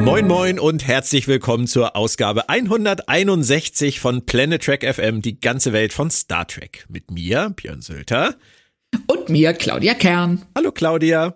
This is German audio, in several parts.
Moin moin und herzlich willkommen zur Ausgabe 161 von Planet Trek FM, die ganze Welt von Star Trek. Mit mir, Björn Sölter. Und mir, Claudia Kern. Hallo Claudia.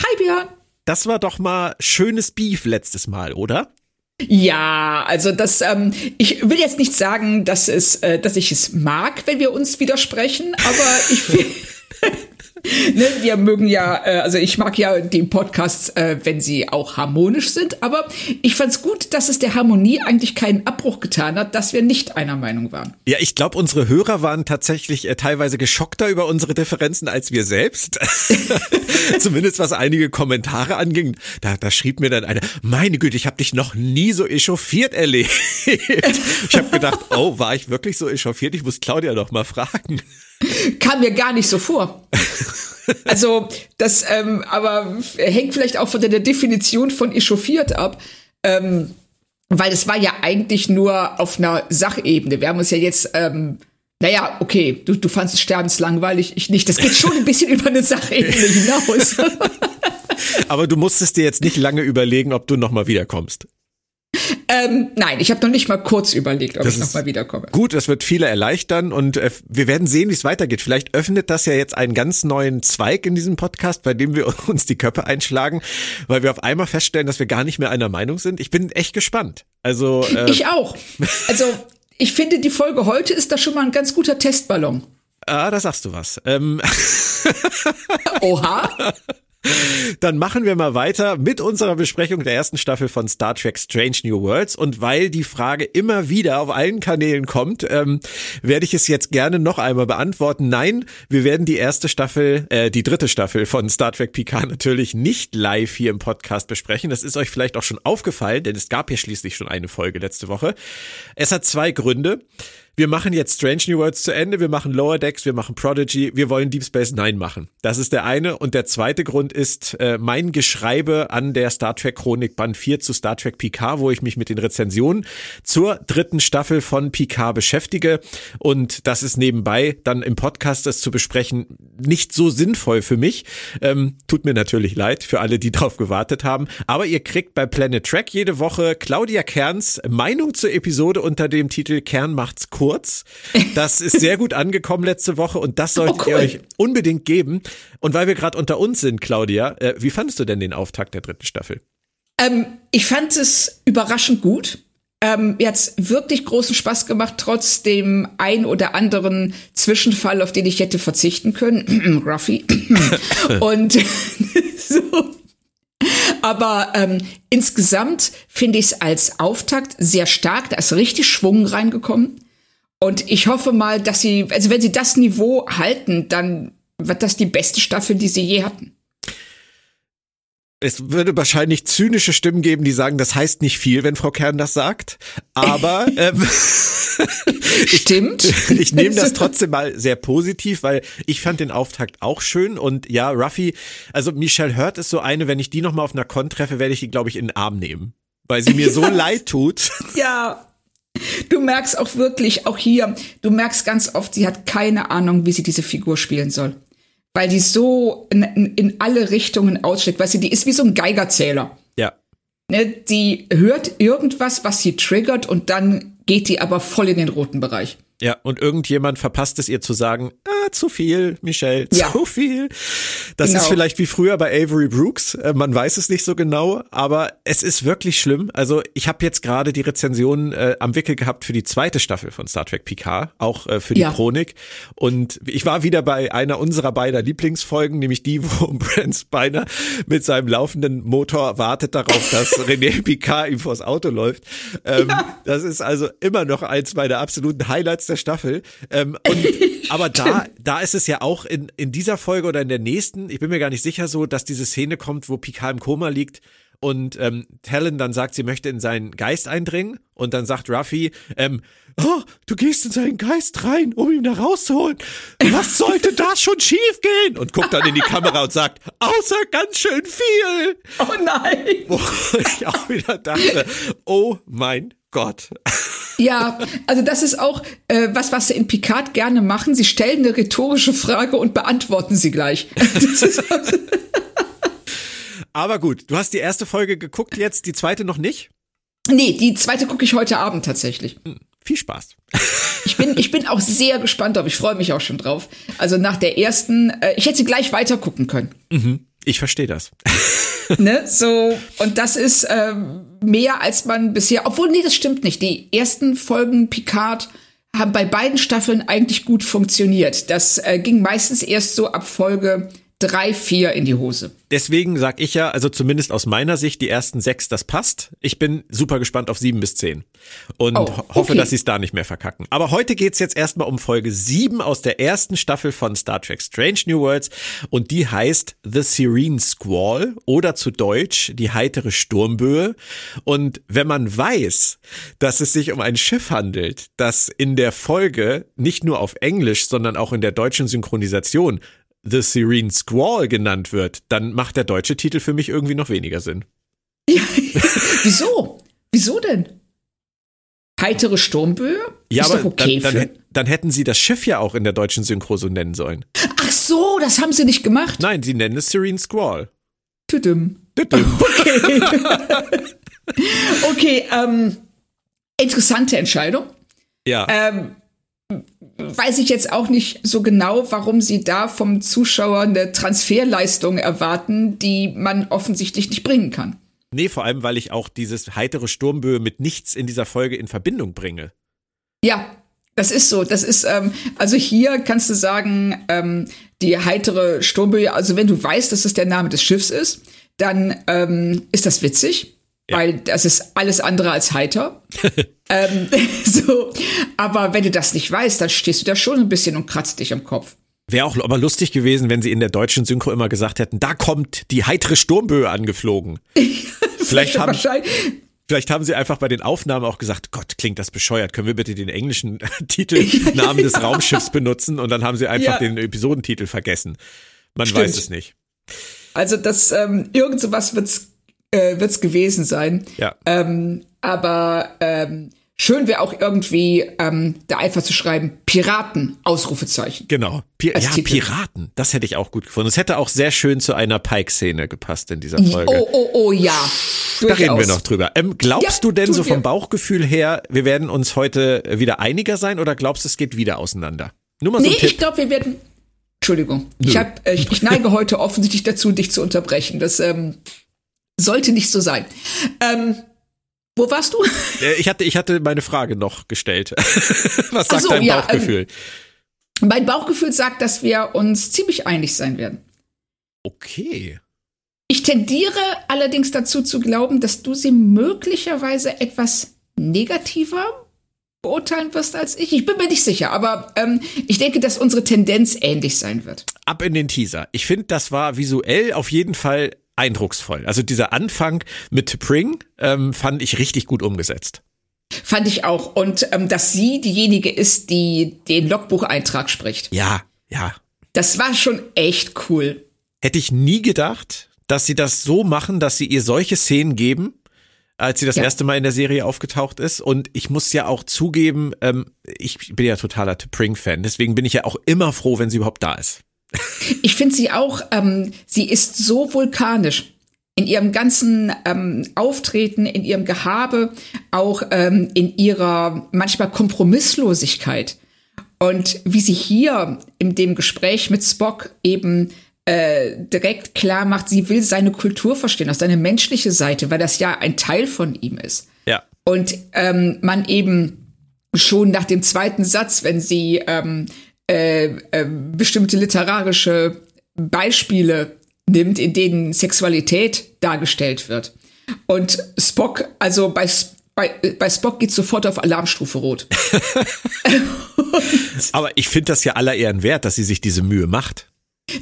Hi Björn. Das war doch mal schönes Beef letztes Mal, oder? Ja, also das, ähm, ich will jetzt nicht sagen, dass es, äh, dass ich es mag, wenn wir uns widersprechen, aber ich. ne, wir mögen ja, äh, also ich mag ja die Podcasts, äh, wenn sie auch harmonisch sind, aber ich fand's gut, dass es der Harmonie eigentlich keinen Abbruch getan hat, dass wir nicht einer Meinung waren. Ja, ich glaube, unsere Hörer waren tatsächlich äh, teilweise geschockter über unsere Differenzen als wir selbst. Zumindest was einige Kommentare anging. Da, da schrieb mir dann einer, meine Güte, ich habe dich noch nie so echauffiert erlebt. ich habe gedacht, oh, war ich wirklich so echauffiert? Ich muss Claudia noch mal fragen. Kam mir gar nicht so vor. Also, das, ähm, aber hängt vielleicht auch von der Definition von echauffiert ab. Ähm, weil es war ja eigentlich nur auf einer Sachebene. Wir haben uns ja jetzt, ähm, naja, okay, du, du fandest Sterbens langweilig, ich nicht. Das geht schon ein bisschen über eine Sachebene hinaus. Aber du musstest dir jetzt nicht lange überlegen, ob du nochmal wiederkommst. Ähm, nein, ich habe noch nicht mal kurz überlegt, ob das ich nochmal wiederkomme. Gut, das wird viele erleichtern und äh, wir werden sehen, wie es weitergeht. Vielleicht öffnet das ja jetzt einen ganz neuen Zweig in diesem Podcast, bei dem wir uns die Köpfe einschlagen, weil wir auf einmal feststellen, dass wir gar nicht mehr einer Meinung sind. Ich bin echt gespannt. Also äh, ich auch. Also ich finde, die Folge heute ist da schon mal ein ganz guter Testballon. Ah, da sagst du was. Ähm. Oha. Dann machen wir mal weiter mit unserer Besprechung der ersten Staffel von Star Trek Strange New Worlds. Und weil die Frage immer wieder auf allen Kanälen kommt, ähm, werde ich es jetzt gerne noch einmal beantworten. Nein, wir werden die erste Staffel, äh, die dritte Staffel von Star Trek Picard natürlich nicht live hier im Podcast besprechen. Das ist euch vielleicht auch schon aufgefallen, denn es gab ja schließlich schon eine Folge letzte Woche. Es hat zwei Gründe wir machen jetzt Strange New Worlds zu Ende, wir machen Lower Decks, wir machen Prodigy, wir wollen Deep Space Nine machen. Das ist der eine. Und der zweite Grund ist äh, mein Geschreibe an der Star Trek Chronik Band 4 zu Star Trek Picard, wo ich mich mit den Rezensionen zur dritten Staffel von Picard beschäftige. Und das ist nebenbei dann im Podcast das zu besprechen nicht so sinnvoll für mich. Ähm, tut mir natürlich leid für alle, die drauf gewartet haben. Aber ihr kriegt bei Planet Trek jede Woche Claudia Kerns Meinung zur Episode unter dem Titel Kern macht's cool kurz. Das ist sehr gut angekommen letzte Woche und das solltet oh, cool. ihr euch unbedingt geben. Und weil wir gerade unter uns sind, Claudia, äh, wie fandest du denn den Auftakt der dritten Staffel? Ähm, ich fand es überraschend gut. Ähm, mir hat's wirklich großen Spaß gemacht, trotz dem ein oder anderen Zwischenfall, auf den ich hätte verzichten können. Ruffy. und so. Aber ähm, insgesamt finde ich es als Auftakt sehr stark. Da ist richtig Schwung reingekommen. Und ich hoffe mal, dass sie, also wenn sie das Niveau halten, dann wird das die beste Staffel, die sie je hatten. Es würde wahrscheinlich zynische Stimmen geben, die sagen, das heißt nicht viel, wenn Frau Kern das sagt. Aber ähm, stimmt. ich, ich nehme das trotzdem mal sehr positiv, weil ich fand den Auftakt auch schön und ja, Ruffy, also Michelle Hurt ist so eine, wenn ich die noch mal auf einer Con treffe, werde ich die, glaube ich, in den Arm nehmen, weil sie mir so leid tut. Ja. Du merkst auch wirklich, auch hier, du merkst ganz oft, sie hat keine Ahnung, wie sie diese Figur spielen soll. Weil die so in, in, in alle Richtungen ausschlägt. Weißt du, die ist wie so ein Geigerzähler. Ja. Ne, die hört irgendwas, was sie triggert und dann geht die aber voll in den roten Bereich. Ja, und irgendjemand verpasst es ihr zu sagen, ah, zu viel, Michelle, zu ja. viel. Das genau. ist vielleicht wie früher bei Avery Brooks, äh, man weiß es nicht so genau, aber es ist wirklich schlimm. Also ich habe jetzt gerade die Rezension äh, am Wickel gehabt für die zweite Staffel von Star Trek Picard, auch äh, für die ja. Chronik. Und ich war wieder bei einer unserer beider Lieblingsfolgen, nämlich die, wo Brent Spiner mit seinem laufenden Motor wartet darauf, dass René Picard ihm vors Auto läuft. Ähm, ja. Das ist also immer noch eins meiner absoluten Highlights der Staffel. Ähm, und, aber da, da ist es ja auch in, in dieser Folge oder in der nächsten, ich bin mir gar nicht sicher so, dass diese Szene kommt, wo Picard im Koma liegt und ähm, Talon dann sagt, sie möchte in seinen Geist eindringen und dann sagt Ruffy, ähm, oh, du gehst in seinen Geist rein, um ihn da rauszuholen. Was sollte da schon schief gehen? Und guckt dann in die Kamera und sagt, außer ganz schön viel. Oh nein. Wo ich auch wieder dachte, oh mein Gott. Ja, also das ist auch äh, was, was sie in Picard gerne machen. Sie stellen eine rhetorische Frage und beantworten sie gleich. Also Aber gut, du hast die erste Folge geguckt jetzt, die zweite noch nicht? nee, die zweite gucke ich heute Abend tatsächlich. Viel Spaß. Ich bin, ich bin auch sehr gespannt drauf. Ich freue mich auch schon drauf. Also nach der ersten, äh, ich hätte sie gleich weiter gucken können. Ich verstehe das. ne? So, und das ist ähm, mehr als man bisher, obwohl, nee, das stimmt nicht. Die ersten Folgen Picard haben bei beiden Staffeln eigentlich gut funktioniert. Das äh, ging meistens erst so ab Folge drei, vier in die Hose. Deswegen sag ich ja, also zumindest aus meiner Sicht, die ersten sechs, das passt. Ich bin super gespannt auf sieben bis zehn und Oh, ho- hoffe, okay. dass sie es da nicht mehr verkacken. Aber heute geht's jetzt erstmal um Folge sieben aus der ersten Staffel von Star Trek Strange New Worlds und die heißt The Serene Squall oder zu Deutsch die heitere Sturmböe. Und wenn man weiß, dass es sich um ein Schiff handelt, das in der Folge nicht nur auf Englisch, sondern auch in der deutschen Synchronisation The Serene Squall genannt wird, dann macht der deutsche Titel für mich irgendwie noch weniger Sinn. Wieso? Wieso denn? Heitere Sturmböe? ist doch okay dann, für. dann, dann hätten sie das Schiff ja auch in der deutschen Synchro so nennen sollen. Ach so, das haben sie nicht gemacht. Nein, sie nennen es Serene Squall. Tüdüm. Tütüm. Okay. okay, ähm, interessante Entscheidung. Ja, Ähm, weiß ich jetzt auch nicht so genau, warum sie da vom Zuschauer eine Transferleistung erwarten, die man offensichtlich nicht bringen kann. nee, vor allem, weil ich auch dieses heitere Sturmböe mit nichts in dieser Folge in Verbindung bringe. Ja, das ist so. Das ist, ähm, also hier kannst du sagen, ähm, die heitere Sturmböe, also wenn du weißt, dass es der Name des Schiffs ist, dann ähm, ist das witzig, weil das ist alles andere als heiter. ähm, so, aber wenn du das nicht weißt, dann stehst du da schon ein bisschen und kratzt dich am Kopf. Wäre auch aber lustig gewesen, wenn sie in der deutschen Synchro immer gesagt hätten, da kommt die heitere Sturmböe angeflogen. Vielleicht haben, Vielleicht haben sie einfach bei den Aufnahmen auch gesagt, Gott, klingt das bescheuert. Können wir bitte den englischen Titel, Namen des Raumschiffs benutzen? Und dann haben sie einfach Ja. den Episodentitel vergessen. Man Stimmt. weiß es nicht. Also das, ähm, irgend sowas wird's, äh, wird's gewesen sein. Ja. Ähm, aber ähm, schön wäre auch irgendwie ähm, da einfach zu schreiben, Piraten, Ausrufezeichen. Genau. Pi ja, Titel. Piraten. Das hätte ich auch gut gefunden. Es hätte auch sehr schön zu einer Pike-Szene gepasst in dieser Folge. Oh, oh, oh, ja. da reden wir Durchaus. noch drüber. Ähm, glaubst Ja, du denn so vom. Bauchgefühl her, wir werden uns heute wieder einiger sein oder glaubst du, es geht wieder auseinander? Nur mal so Nee, ich glaube, wir werden. Entschuldigung. Ich, hab, äh, ich, ich neige heute offensichtlich dazu, dich zu unterbrechen. Das ähm, sollte nicht so sein. Ähm, wo warst du? Äh, ich, hatte, ich hatte meine Frage noch gestellt. Was sagt so, dein ja, ähm, Bauchgefühl? mein Bauchgefühl sagt, dass wir uns ziemlich einig sein werden. okay. Ich tendiere allerdings dazu zu glauben, dass du sie möglicherweise etwas negativer beurteilen wirst als ich. Ich bin mir nicht sicher, aber ähm, ich denke, dass unsere Tendenz ähnlich sein wird. ab in den Teaser. Ich finde, das war visuell auf jeden Fall eindrucksvoll. Also dieser Anfang mit T'Pring ähm, fand ich richtig gut umgesetzt. Fand ich auch. Und ähm, dass sie diejenige ist, die den Logbucheintrag spricht. Ja, ja. Das war schon echt cool. Hätte ich nie gedacht, dass sie das so machen, dass sie ihr solche Szenen geben, als sie das Ja. erste Mal in der Serie aufgetaucht ist. Und ich muss ja auch zugeben, ähm, ich bin ja totaler T'Pring-Fan. Deswegen bin ich ja auch immer froh, wenn sie überhaupt da ist. Ich finde sie auch, ähm, sie ist so vulkanisch in ihrem ganzen ähm, Auftreten, in ihrem Gehabe, auch ähm, in ihrer manchmal Kompromisslosigkeit. Und wie sie hier in dem Gespräch mit Spock eben äh, direkt klar macht, sie will seine Kultur verstehen, aus seine menschliche Seite, weil das ja ein Teil von ihm ist. Ja. Und ähm, man eben schon nach dem zweiten Satz, wenn sie ähm, äh, äh, bestimmte literarische Beispiele nimmt, in denen Sexualität dargestellt wird. Und Spock, also bei, bei, bei Spock geht sofort auf Alarmstufe Rot. Aber ich finde das ja aller Ehren wert, dass sie sich diese Mühe macht.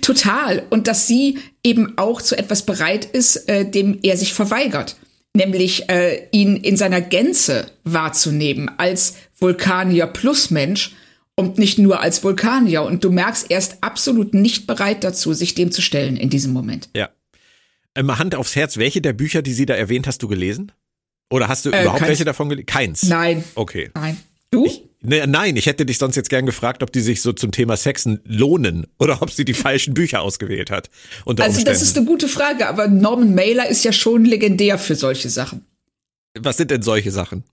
Total. Und dass sie eben auch zu etwas bereit ist, äh, dem er sich verweigert. Nämlich äh, ihn in seiner Gänze wahrzunehmen als Vulkanier plus Mensch und nicht nur als Vulkanier. Und du merkst, er ist absolut nicht bereit dazu, sich dem zu stellen in diesem Moment. Ja. Mal Hand aufs Herz, welche der Bücher, die sie da erwähnt, hast du gelesen? Oder hast du äh, überhaupt welche davon gelesen? Keins. Nein. Okay. Nein. Du? Ich, ne, nein, ich hätte dich sonst jetzt gern gefragt, ob die sich so zum Thema Sexen lohnen oder ob sie die falschen Bücher ausgewählt hat. also Umständen. das ist eine gute Frage, aber Norman Mailer ist ja schon legendär für solche Sachen. Was sind denn solche Sachen?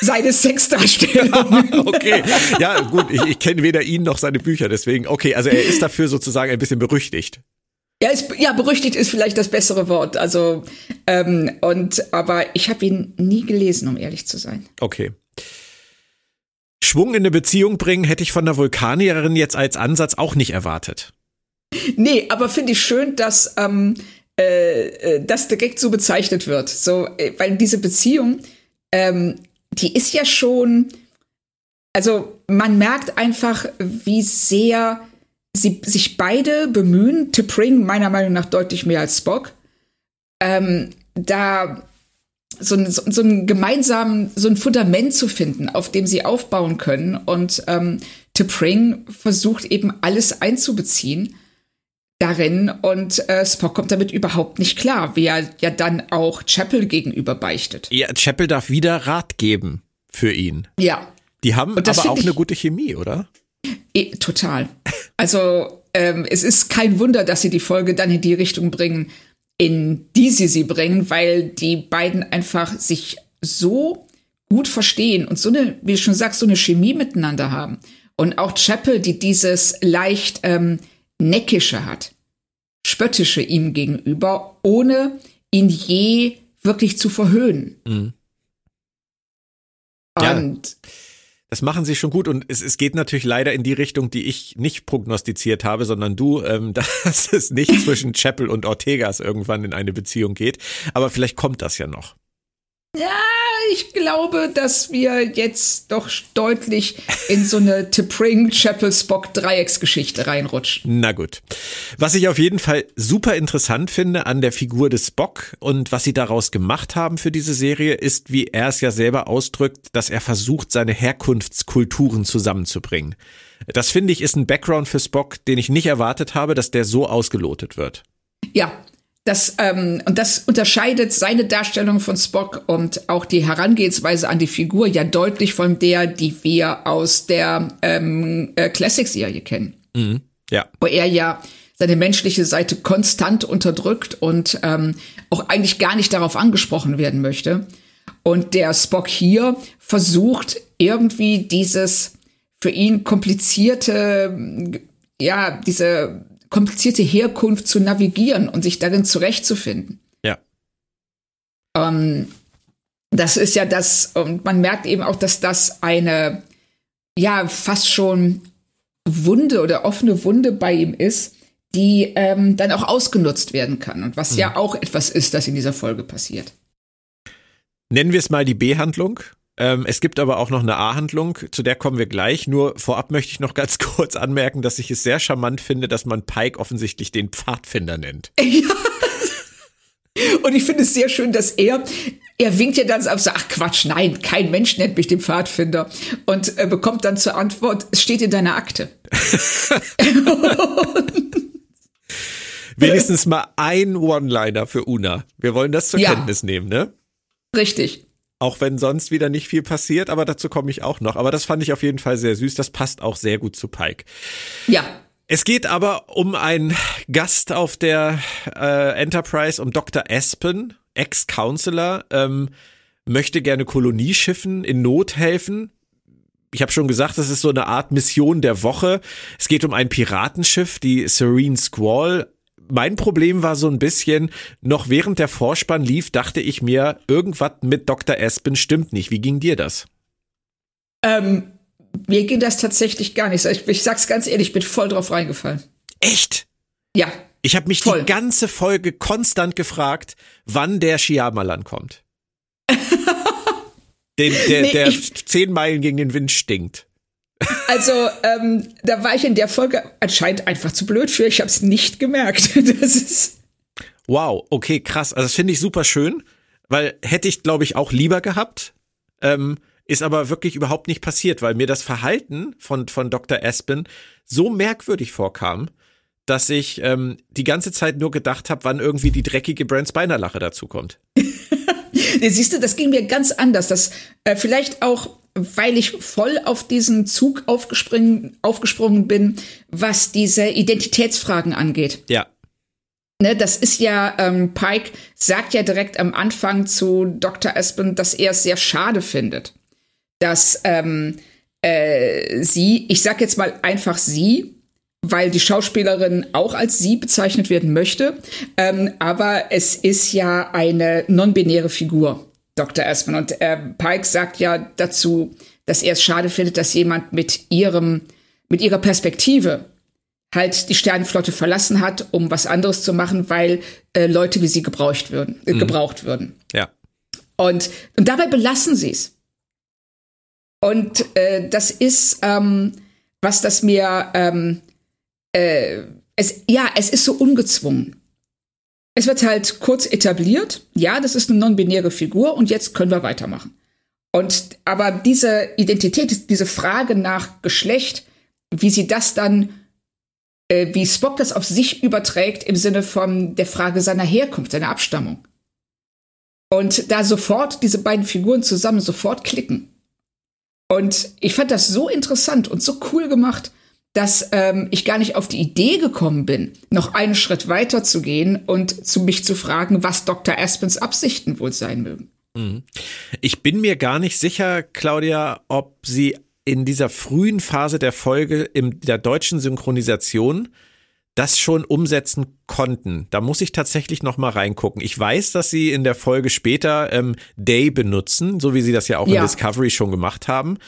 Seine Sexdarstellung. okay, ja gut, ich, ich kenne weder ihn noch seine Bücher, deswegen, okay, also er ist dafür sozusagen ein bisschen berüchtigt. Ja, ist, ja, berüchtigt ist vielleicht das bessere Wort. Also, ähm, und aber ich habe ihn nie gelesen, um ehrlich zu sein. Okay. Schwung in eine Beziehung bringen, hätte ich von der Vulkanierin jetzt als Ansatz auch nicht erwartet. Nee, aber finde ich schön, dass ähm, äh, äh das direkt so bezeichnet wird. So, äh, weil diese Beziehung, ähm, die ist ja schon, also man merkt einfach, wie sehr sie sich beide bemühen, T'Pring meiner Meinung nach deutlich mehr als Spock, ähm, da so ein, so, so ein gemeinsamen, so ein Fundament zu finden, auf dem sie aufbauen können. Und ähm, T'Pring versucht eben alles einzubeziehen darin und äh, Spock kommt damit überhaupt nicht klar, wie er ja dann auch Chapel gegenüber beichtet. Ja, Chapel darf wieder Rat geben für ihn. Ja. Die haben aber auch eine gute Chemie, oder? E total. Also ähm, es ist kein Wunder, dass sie die Folge dann in die Richtung bringen, in die sie sie bringen, weil die beiden einfach sich so gut verstehen und so eine, wie du schon sagst, so eine Chemie miteinander haben. Und auch Chapel, die dieses leicht ähm, neckische hat, spöttische ihm gegenüber, ohne ihn je wirklich zu verhöhnen. Mhm. Und ja. Das machen sie schon gut und es, es geht natürlich leider in die Richtung, die ich nicht prognostiziert habe, sondern du, ähm, dass es nicht zwischen Chapel und Ortegas irgendwann in eine Beziehung geht. Aber vielleicht kommt das ja noch. Ja, ich glaube, dass wir jetzt doch deutlich in so eine T'Pring Chapel Spock Dreiecksgeschichte reinrutschen. Na gut. Was ich auf jeden Fall super interessant finde an der Figur des Spock und was sie daraus gemacht haben für diese Serie, ist, wie er es ja selber ausdrückt, dass er versucht, seine Herkunftskulturen zusammenzubringen. Das finde ich ist ein Background für Spock, den ich nicht erwartet habe, dass der so ausgelotet wird. Ja, das, ähm, und das unterscheidet seine Darstellung von Spock und auch die Herangehensweise an die Figur ja deutlich von der, die wir aus der ähm, äh, Classic-Serie kennen. Mhm. Ja. Wo er ja seine menschliche Seite konstant unterdrückt und ähm, auch eigentlich gar nicht darauf angesprochen werden möchte. Und der Spock hier versucht irgendwie dieses für ihn komplizierte, ja, diese komplizierte Herkunft zu navigieren und sich darin zurechtzufinden. Ja. Ähm, das ist ja das, und man merkt eben auch, dass das eine, ja, fast schon Wunde oder offene Wunde bei ihm ist, die ähm, dann auch ausgenutzt werden kann. Und was mhm. ja auch etwas ist, das in dieser Folge passiert. Nennen wir es mal die B-Handlung. Ähm, es gibt aber auch noch eine A-Handlung, zu der kommen wir gleich. Nur vorab möchte ich noch ganz kurz anmerken, dass ich es sehr charmant finde, dass man Pike offensichtlich den Pfadfinder nennt. Ja. Und ich finde es sehr schön, dass er, er winkt ja dann auf so, ach Quatsch, nein, kein Mensch nennt mich den Pfadfinder. Und äh, bekommt dann zur Antwort, es steht in deiner Akte. Wenigstens mal ein One-Liner für Una. Wir wollen das zur ja. Kenntnis nehmen, ne? Richtig. Auch wenn sonst wieder nicht viel passiert, aber dazu komme ich auch noch. Aber das fand ich auf jeden Fall sehr süß. Das passt auch sehr gut zu Pike. Ja. Es geht aber um einen Gast auf der äh, Enterprise, um Dr. Aspen, Ex-Counselor, ähm, möchte gerne Kolonieschiffen in Not helfen. Ich habe schon gesagt, das ist so eine Art Mission der Woche. Es geht um ein Piratenschiff, die Serene Squall, mein Problem war so ein bisschen, noch während der Vorspann lief, dachte ich mir, irgendwas mit Dr. Aspen stimmt nicht. Wie ging dir das? Ähm, mir ging das tatsächlich gar nicht. Ich, ich sag's ganz ehrlich, ich bin voll drauf reingefallen. Echt? Ja. Ich habe mich voll. die ganze Folge konstant gefragt, wann der Shyamalan kommt. Den, der, nee, der zehn Meilen gegen den Wind stinkt. Also, ähm, da war ich in der Folge anscheinend einfach zu blöd für. Ich habe es nicht gemerkt. Das ist wow, okay, krass. Also das finde ich super schön, weil hätte ich, glaube ich, auch lieber gehabt. Ähm, ist aber wirklich überhaupt nicht passiert, weil mir das Verhalten von, von Dr. Aspen so merkwürdig vorkam, dass ich ähm, die ganze Zeit nur gedacht habe, wann irgendwie die dreckige Brand Spiner Lache dazu kommt. Siehst du, das ging mir ganz anders. Das äh, vielleicht auch, weil ich voll auf diesen Zug aufgesprungen, aufgesprungen bin, was diese Identitätsfragen angeht. Ja. Ne, das ist ja, ähm, Pike sagt ja direkt am Anfang zu Dr. Aspen, dass er es sehr schade findet, dass ähm, äh, sie, ich sag jetzt mal einfach sie, weil die Schauspielerin auch als sie bezeichnet werden möchte. Ähm, aber es ist ja eine non-binäre Figur, Dr. Aspen. Und äh, Pike sagt ja dazu, dass er es schade findet, dass jemand mit ihrem, mit ihrer Perspektive halt die Sternenflotte verlassen hat, um was anderes zu machen, weil äh, Leute wie sie gebraucht würden, äh, mhm. gebraucht würden. Ja. Und, und dabei belassen sie es. Und äh, das ist, ähm, was das mir, ähm, äh, es, ja, es ist so ungezwungen. Es wird halt kurz etabliert, ja, das ist eine non-binäre Figur und jetzt können wir weitermachen. Und aber diese Identität, diese Frage nach Geschlecht, wie sie das dann, äh, wie Spock das auf sich überträgt im Sinne von der Frage seiner Herkunft, seiner Abstammung. Und da sofort diese beiden Figuren zusammen sofort klicken. Und ich fand das so interessant und so cool gemacht, dass ähm, ich gar nicht auf die Idee gekommen bin, noch einen Schritt weiter zu gehen und zu mich zu fragen, was Dr. Aspens Absichten wohl sein mögen. Mhm. Ich bin mir gar nicht sicher, Claudia, ob sie in dieser frühen Phase der Folge in der deutschen Synchronisation das schon umsetzen konnten. Da muss ich tatsächlich noch mal reingucken. Ich weiß, dass sie in der Folge später ähm, Day benutzen, so wie sie das ja auch ja. in Discovery schon gemacht haben.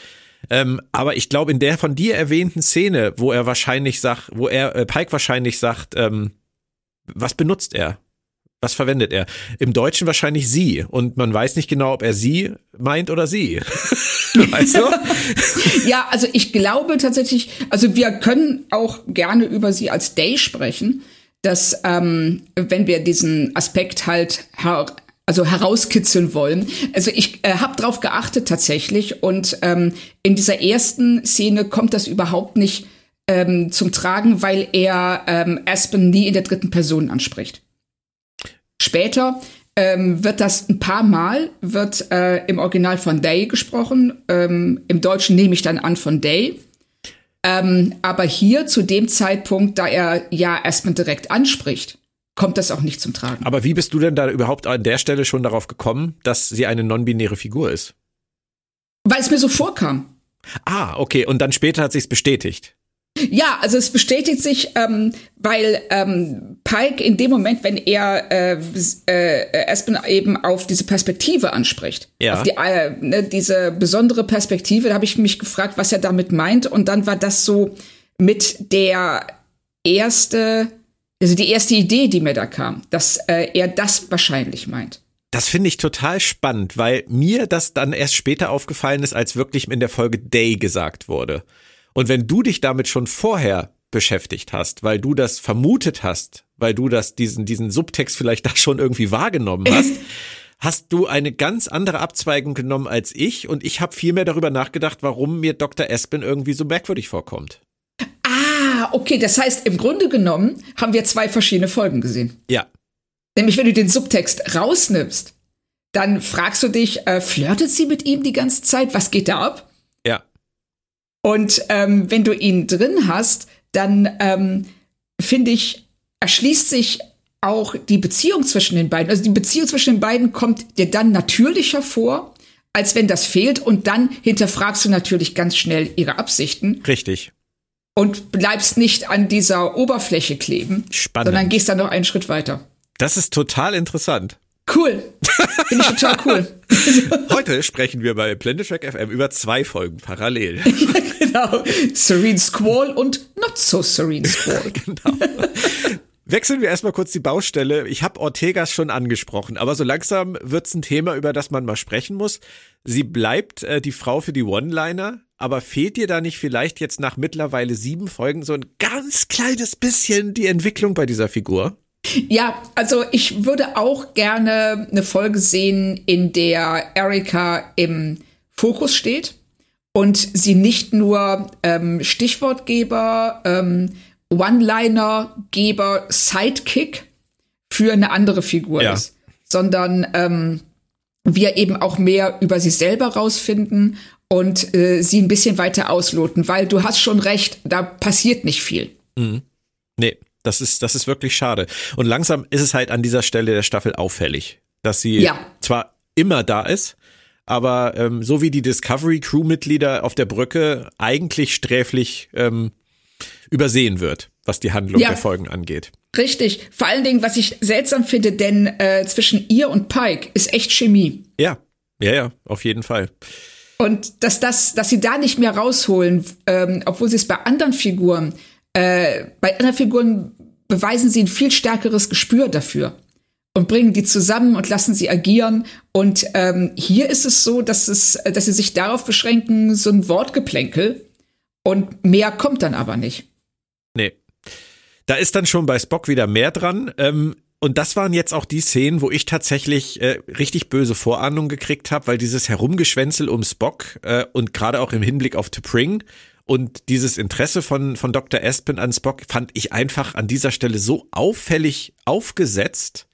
Ähm, aber ich glaube, in der von dir erwähnten Szene, wo er wahrscheinlich sagt, wo er äh, Pike wahrscheinlich sagt, ähm, was benutzt er? Was verwendet er? Im Deutschen wahrscheinlich sie. Und man weiß nicht genau, ob er sie meint oder sie. weißt du? ja, also ich glaube tatsächlich, also wir können auch gerne über sie als Day sprechen, dass ähm, wenn wir diesen Aspekt halt her also herauskitzeln wollen. Also ich äh, habe drauf geachtet tatsächlich und ähm, in dieser ersten Szene kommt das überhaupt nicht ähm, zum Tragen, weil er ähm, Aspen nie in der dritten Person anspricht. Später ähm, wird das ein paar Mal, wird äh, im Original von Day gesprochen. Ähm, Im Deutschen nehme ich dann an von Day. Ähm, aber hier zu dem Zeitpunkt, da er ja erstmal direkt anspricht, kommt das auch nicht zum Tragen. Aber wie bist du denn da überhaupt an der Stelle schon darauf gekommen, dass sie eine non-binäre Figur ist? Weil es mir so vorkam. Ah, okay. Und dann später hat sich's bestätigt. Ja, also es bestätigt sich, ähm, weil ähm, Pike in dem Moment, wenn er äh, äh, Aspen eben auf diese Perspektive anspricht, ja. auf die, äh, ne, diese besondere Perspektive, da habe ich mich gefragt, was er damit meint. Und dann war das so mit der erste, also die erste Idee, die mir da kam, dass äh, er das wahrscheinlich meint. Das finde ich total spannend, weil mir das dann erst später aufgefallen ist, als wirklich in der Folge Day gesagt wurde. Und wenn du dich damit schon vorher beschäftigt hast, weil du das vermutet hast, weil du das diesen diesen Subtext vielleicht da schon irgendwie wahrgenommen hast, hast du eine ganz andere Abzweigung genommen als ich und ich habe viel mehr darüber nachgedacht, warum mir Dr. Espen irgendwie so merkwürdig vorkommt. Ah, okay, das heißt im Grunde genommen haben wir zwei verschiedene Folgen gesehen. Ja. Nämlich wenn du den Subtext rausnimmst, dann fragst du dich, äh, flirtet sie mit ihm die ganze Zeit? Was geht da ab? Ja. Und ähm, wenn du ihn drin hast, dann ähm, finde ich, erschließt sich auch die Beziehung zwischen den beiden. Also die Beziehung zwischen den beiden kommt dir dann natürlicher vor, als wenn das fehlt. Und dann hinterfragst du natürlich ganz schnell ihre Absichten. Richtig. Und bleibst nicht an dieser Oberfläche kleben, Spannend. sondern gehst dann noch einen Schritt weiter. Das ist total interessant. Cool. Finde ich total cool. Heute sprechen wir bei Blended Track FM über zwei Folgen parallel. ja, genau. Serene Squall und Not So Serene Squall. genau. Wechseln wir erstmal kurz die Baustelle. Ich habe Ortegas schon angesprochen, aber so langsam wird's ein Thema, über das man mal sprechen muss. Sie bleibt äh, die Frau für die One-Liner, aber fehlt dir da nicht vielleicht jetzt nach mittlerweile sieben Folgen so ein ganz kleines bisschen die Entwicklung bei dieser Figur? Ja, also ich würde auch gerne eine Folge sehen, in der Erika im Fokus steht und sie nicht nur ähm, Stichwortgeber, ähm, One-Liner-Geber, Sidekick für eine andere Figur ja. ist, sondern ähm, wir eben auch mehr über sie selber rausfinden und äh, sie ein bisschen weiter ausloten, weil du hast schon recht, da passiert nicht viel. Mhm. Nee, das ist, das ist wirklich schade. Und langsam ist es halt an dieser Stelle der Staffel auffällig, dass sie ja. zwar immer da ist, aber ähm, so wie die Discovery Crew-Mitglieder auf der Brücke eigentlich sträflich ähm, übersehen wird, was die Handlung ja. der Folgen angeht. Richtig. Vor allen Dingen, was ich seltsam finde, denn äh, zwischen ihr und Pike ist echt Chemie. Ja, ja, ja, auf jeden Fall. Und dass das, dass sie da nicht mehr rausholen, ähm, obwohl sie es bei anderen Figuren äh, bei anderen Figuren beweisen sie ein viel stärkeres Gespür dafür und bringen die zusammen und lassen sie agieren. Und ähm, hier ist es so, dass es, dass sie sich darauf beschränken, so ein Wortgeplänkel und mehr kommt dann aber nicht. Nee. Da ist dann schon bei Spock wieder mehr dran. Ähm, und das waren jetzt auch die Szenen, wo ich tatsächlich äh, richtig böse Vorahnungen gekriegt habe, weil dieses Herumgeschwänzel um Spock äh, und gerade auch im Hinblick auf T'Pring und dieses Interesse von, von Dr. Aspen an Spock fand ich einfach an dieser Stelle so auffällig aufgesetzt,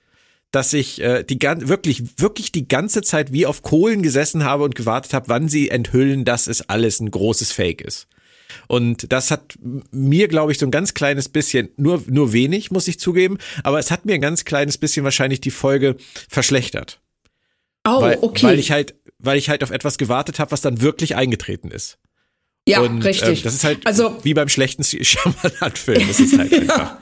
dass ich äh, die wirklich, wirklich die ganze Zeit wie auf Kohlen gesessen habe und gewartet habe, wann sie enthüllen, dass es alles ein großes Fake ist. Und das hat mir, glaube ich, so ein ganz kleines bisschen, nur, nur wenig, muss ich zugeben, aber es hat mir ein ganz kleines bisschen wahrscheinlich die Folge verschlechtert. Oh, weil, okay. Weil ich halt, weil ich halt auf etwas gewartet habe, was dann wirklich eingetreten ist. Ja, und, richtig. Äh, das ist halt also, wie beim schlechten Shyamalan-Film. Das ist halt einfach.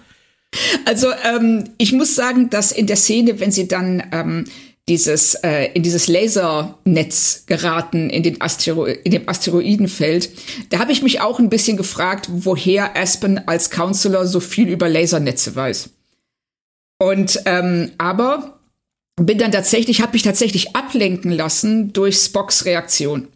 Also ähm, ich muss sagen, dass in der Szene, wenn sie dann ähm, dieses äh, in dieses Lasernetz geraten in den Astero in dem Asteroidenfeld, da habe ich mich auch ein bisschen gefragt, woher Aspen als Counselor so viel über Lasernetze weiß. Und ähm, aber bin dann tatsächlich, habe mich tatsächlich ablenken lassen durch Spocks Reaktion.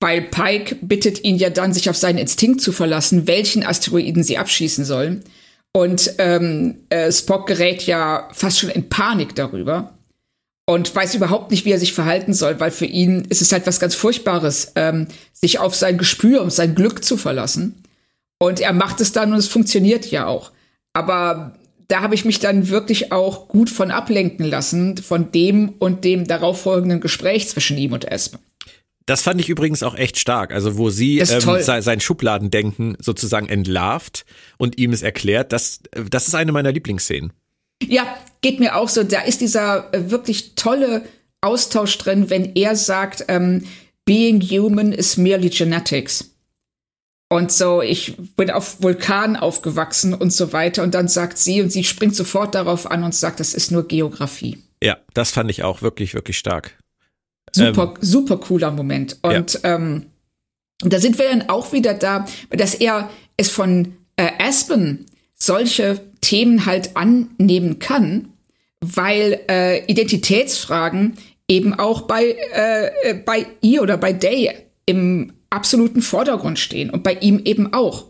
Weil Pike bittet ihn ja dann, sich auf seinen Instinkt zu verlassen, welchen Asteroiden sie abschießen sollen. Und ähm, äh, Spock gerät ja fast schon in Panik darüber und weiß überhaupt nicht, wie er sich verhalten soll, weil für ihn ist es halt was ganz Furchtbares, ähm, sich auf sein Gespür und sein Glück zu verlassen. Und er macht es dann und es funktioniert ja auch. Aber da habe ich mich dann wirklich auch gut von ablenken lassen, von dem und dem darauffolgenden Gespräch zwischen ihm und Espen. Das fand ich übrigens auch echt stark. Also wo sie ähm, sein, Schubladendenken sozusagen entlarvt und ihm es erklärt, das, das ist eine meiner Lieblingsszenen. Ja, geht mir auch so. Da ist dieser äh, wirklich tolle Austausch drin, wenn er sagt, ähm, Being human is merely genetics. Und so, ich bin auf Vulkan aufgewachsen und so weiter. Und dann sagt sie, und sie springt sofort darauf an und sagt, das ist nur Geografie. Ja, das fand ich auch wirklich, wirklich stark. Super, ähm, super cooler Moment. Und ja. ähm, da sind wir dann auch wieder da, dass er es von äh, Aspen solche Themen halt annehmen kann, weil äh, Identitätsfragen eben auch bei, äh, bei ihr oder bei Day im absoluten Vordergrund stehen und bei ihm eben auch.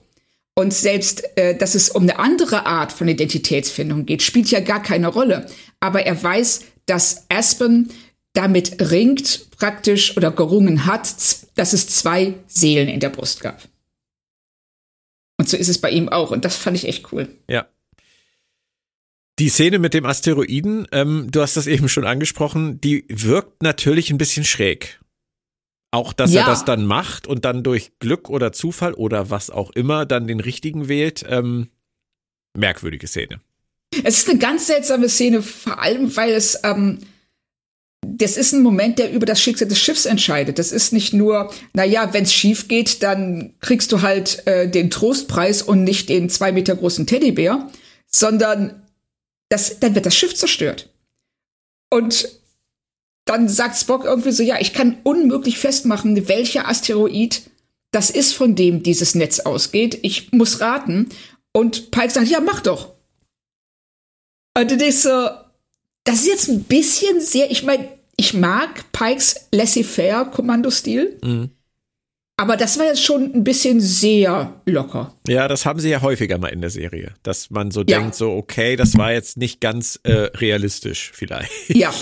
Und selbst, äh, dass es um eine andere Art von Identitätsfindung geht, spielt ja gar keine Rolle. Aber er weiß, dass Aspen damit ringt praktisch oder gerungen hat, dass es zwei Seelen in der Brust gab. Und so ist es bei ihm auch. Und das fand ich echt cool. Ja. Die Szene mit dem Asteroiden, ähm, du hast das eben schon angesprochen, die wirkt natürlich ein bisschen schräg. Auch, dass ja. er das dann macht und dann durch Glück oder Zufall oder was auch immer dann den richtigen wählt. Ähm, merkwürdige Szene. Es ist eine ganz seltsame Szene, vor allem, weil es ähm, das ist ein Moment, der über das Schicksal des Schiffs entscheidet. Das ist nicht nur, na ja, wenn es schief geht, dann kriegst du halt äh, den Trostpreis und nicht den zwei Meter großen Teddybär, sondern das, dann wird das Schiff zerstört. Und dann sagt Spock irgendwie so, ja, ich kann unmöglich festmachen, welcher Asteroid das ist, von dem dieses Netz ausgeht. Ich muss raten. Und Pike sagt, ja, mach doch. Und du denkst so, das ist jetzt ein bisschen sehr, ich meine, ich mag Pikes laissez-faire Kommandostil. Mhm. Aber das war jetzt schon ein bisschen sehr locker. Ja, das haben sie ja häufiger mal in der Serie, dass man so ja. denkt, so okay, das war jetzt nicht ganz äh, realistisch vielleicht. Ja,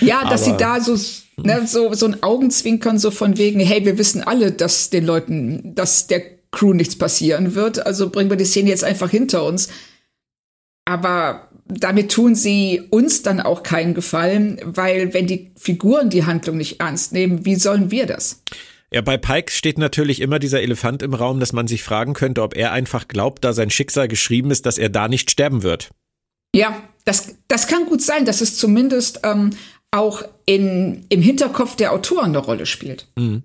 ja, dass Aber, sie da so, ne, so so ein Augenzwinkern so von wegen, hey, wir wissen alle, dass den Leuten, dass der Crew nichts passieren wird, also bringen wir die Szene jetzt einfach hinter uns. Aber damit tun sie uns dann auch keinen Gefallen, weil wenn die Figuren die Handlung nicht ernst nehmen, wie sollen wir das? Ja, bei Pike steht natürlich immer dieser Elefant im Raum, dass man sich fragen könnte, ob er einfach glaubt, da sein Schicksal geschrieben ist, dass er da nicht sterben wird. Ja, das, das kann gut sein, dass es zumindest ähm, auch in, im Hinterkopf der Autoren eine Rolle spielt. Mhm.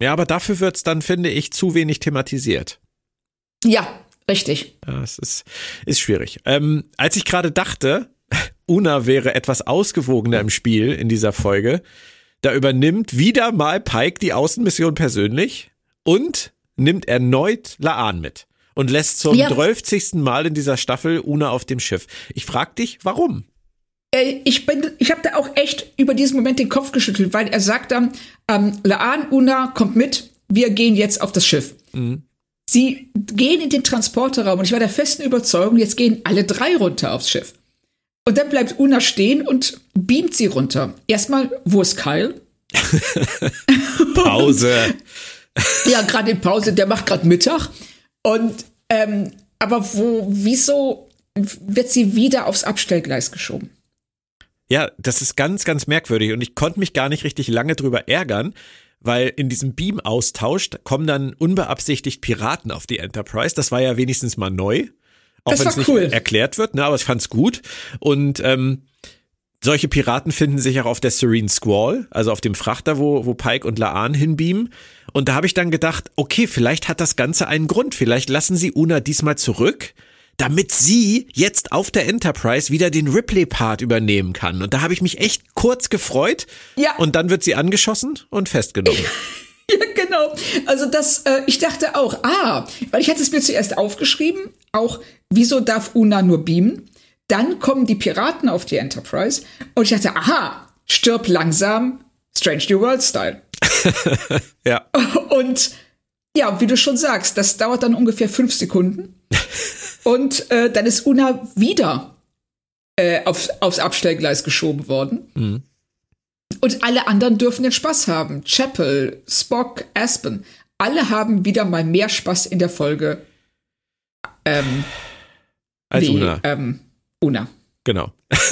Ja, aber dafür wird's dann, finde ich, zu wenig thematisiert. Ja, richtig. Ja, es ist, ist schwierig. Ähm, als ich gerade dachte, Una wäre etwas ausgewogener im Spiel in dieser Folge, da übernimmt wieder mal Pike die Außenmission persönlich und nimmt erneut Laan mit und lässt zum ja. 12. Mal in dieser Staffel Una auf dem Schiff. Ich frag dich, warum? Äh, ich bin, ich habe da auch echt über diesen Moment den Kopf geschüttelt, weil er sagt dann, ähm, Laan, Una, kommt mit, wir gehen jetzt auf das Schiff. Mhm. Sie gehen in den Transporterraum und ich war der festen Überzeugung, jetzt gehen alle drei runter aufs Schiff. Und dann bleibt Una stehen und beamt sie runter. Erstmal, wo ist Kyle? Pause. ja, gerade in Pause, der macht gerade Mittag. Und ähm, aber wo, wieso wird sie wieder aufs Abstellgleis geschoben? Ja, das ist ganz, ganz merkwürdig und ich konnte mich gar nicht richtig lange drüber ärgern, weil in diesem Beam-Austausch kommen dann unbeabsichtigt Piraten auf die Enterprise. Das war ja wenigstens mal neu. Auch wenn es nicht cool. erklärt wird, ne, aber ich fand's gut. Und ähm, solche Piraten finden sich auch auf der Serene Squall, also auf dem Frachter, wo, wo Pike und Laan hinbeamen. Und da habe ich dann gedacht, okay, vielleicht hat das Ganze einen Grund. Vielleicht lassen sie Una diesmal zurück, damit sie jetzt auf der Enterprise wieder den Ripley-Part übernehmen kann. Und da habe ich mich echt kurz gefreut. Ja. Und dann wird sie angeschossen und festgenommen. Ja, genau. Also das, äh, ich dachte auch, ah, weil ich hatte es mir zuerst aufgeschrieben, auch wieso darf Una nur beamen? Dann kommen die Piraten auf die Enterprise und ich dachte, aha, stirb langsam, Strange New World Style. ja. Und ja, wie du schon sagst, das dauert dann ungefähr fünf Sekunden. und äh, dann ist Una wieder äh, aufs, aufs Abstellgleis geschoben worden. Mhm. Und alle anderen dürfen den Spaß haben. Chapel, Spock, Aspen. Alle haben wieder mal mehr Spaß in der Folge. Ähm, Als wie, Una. Ähm, Una. Genau.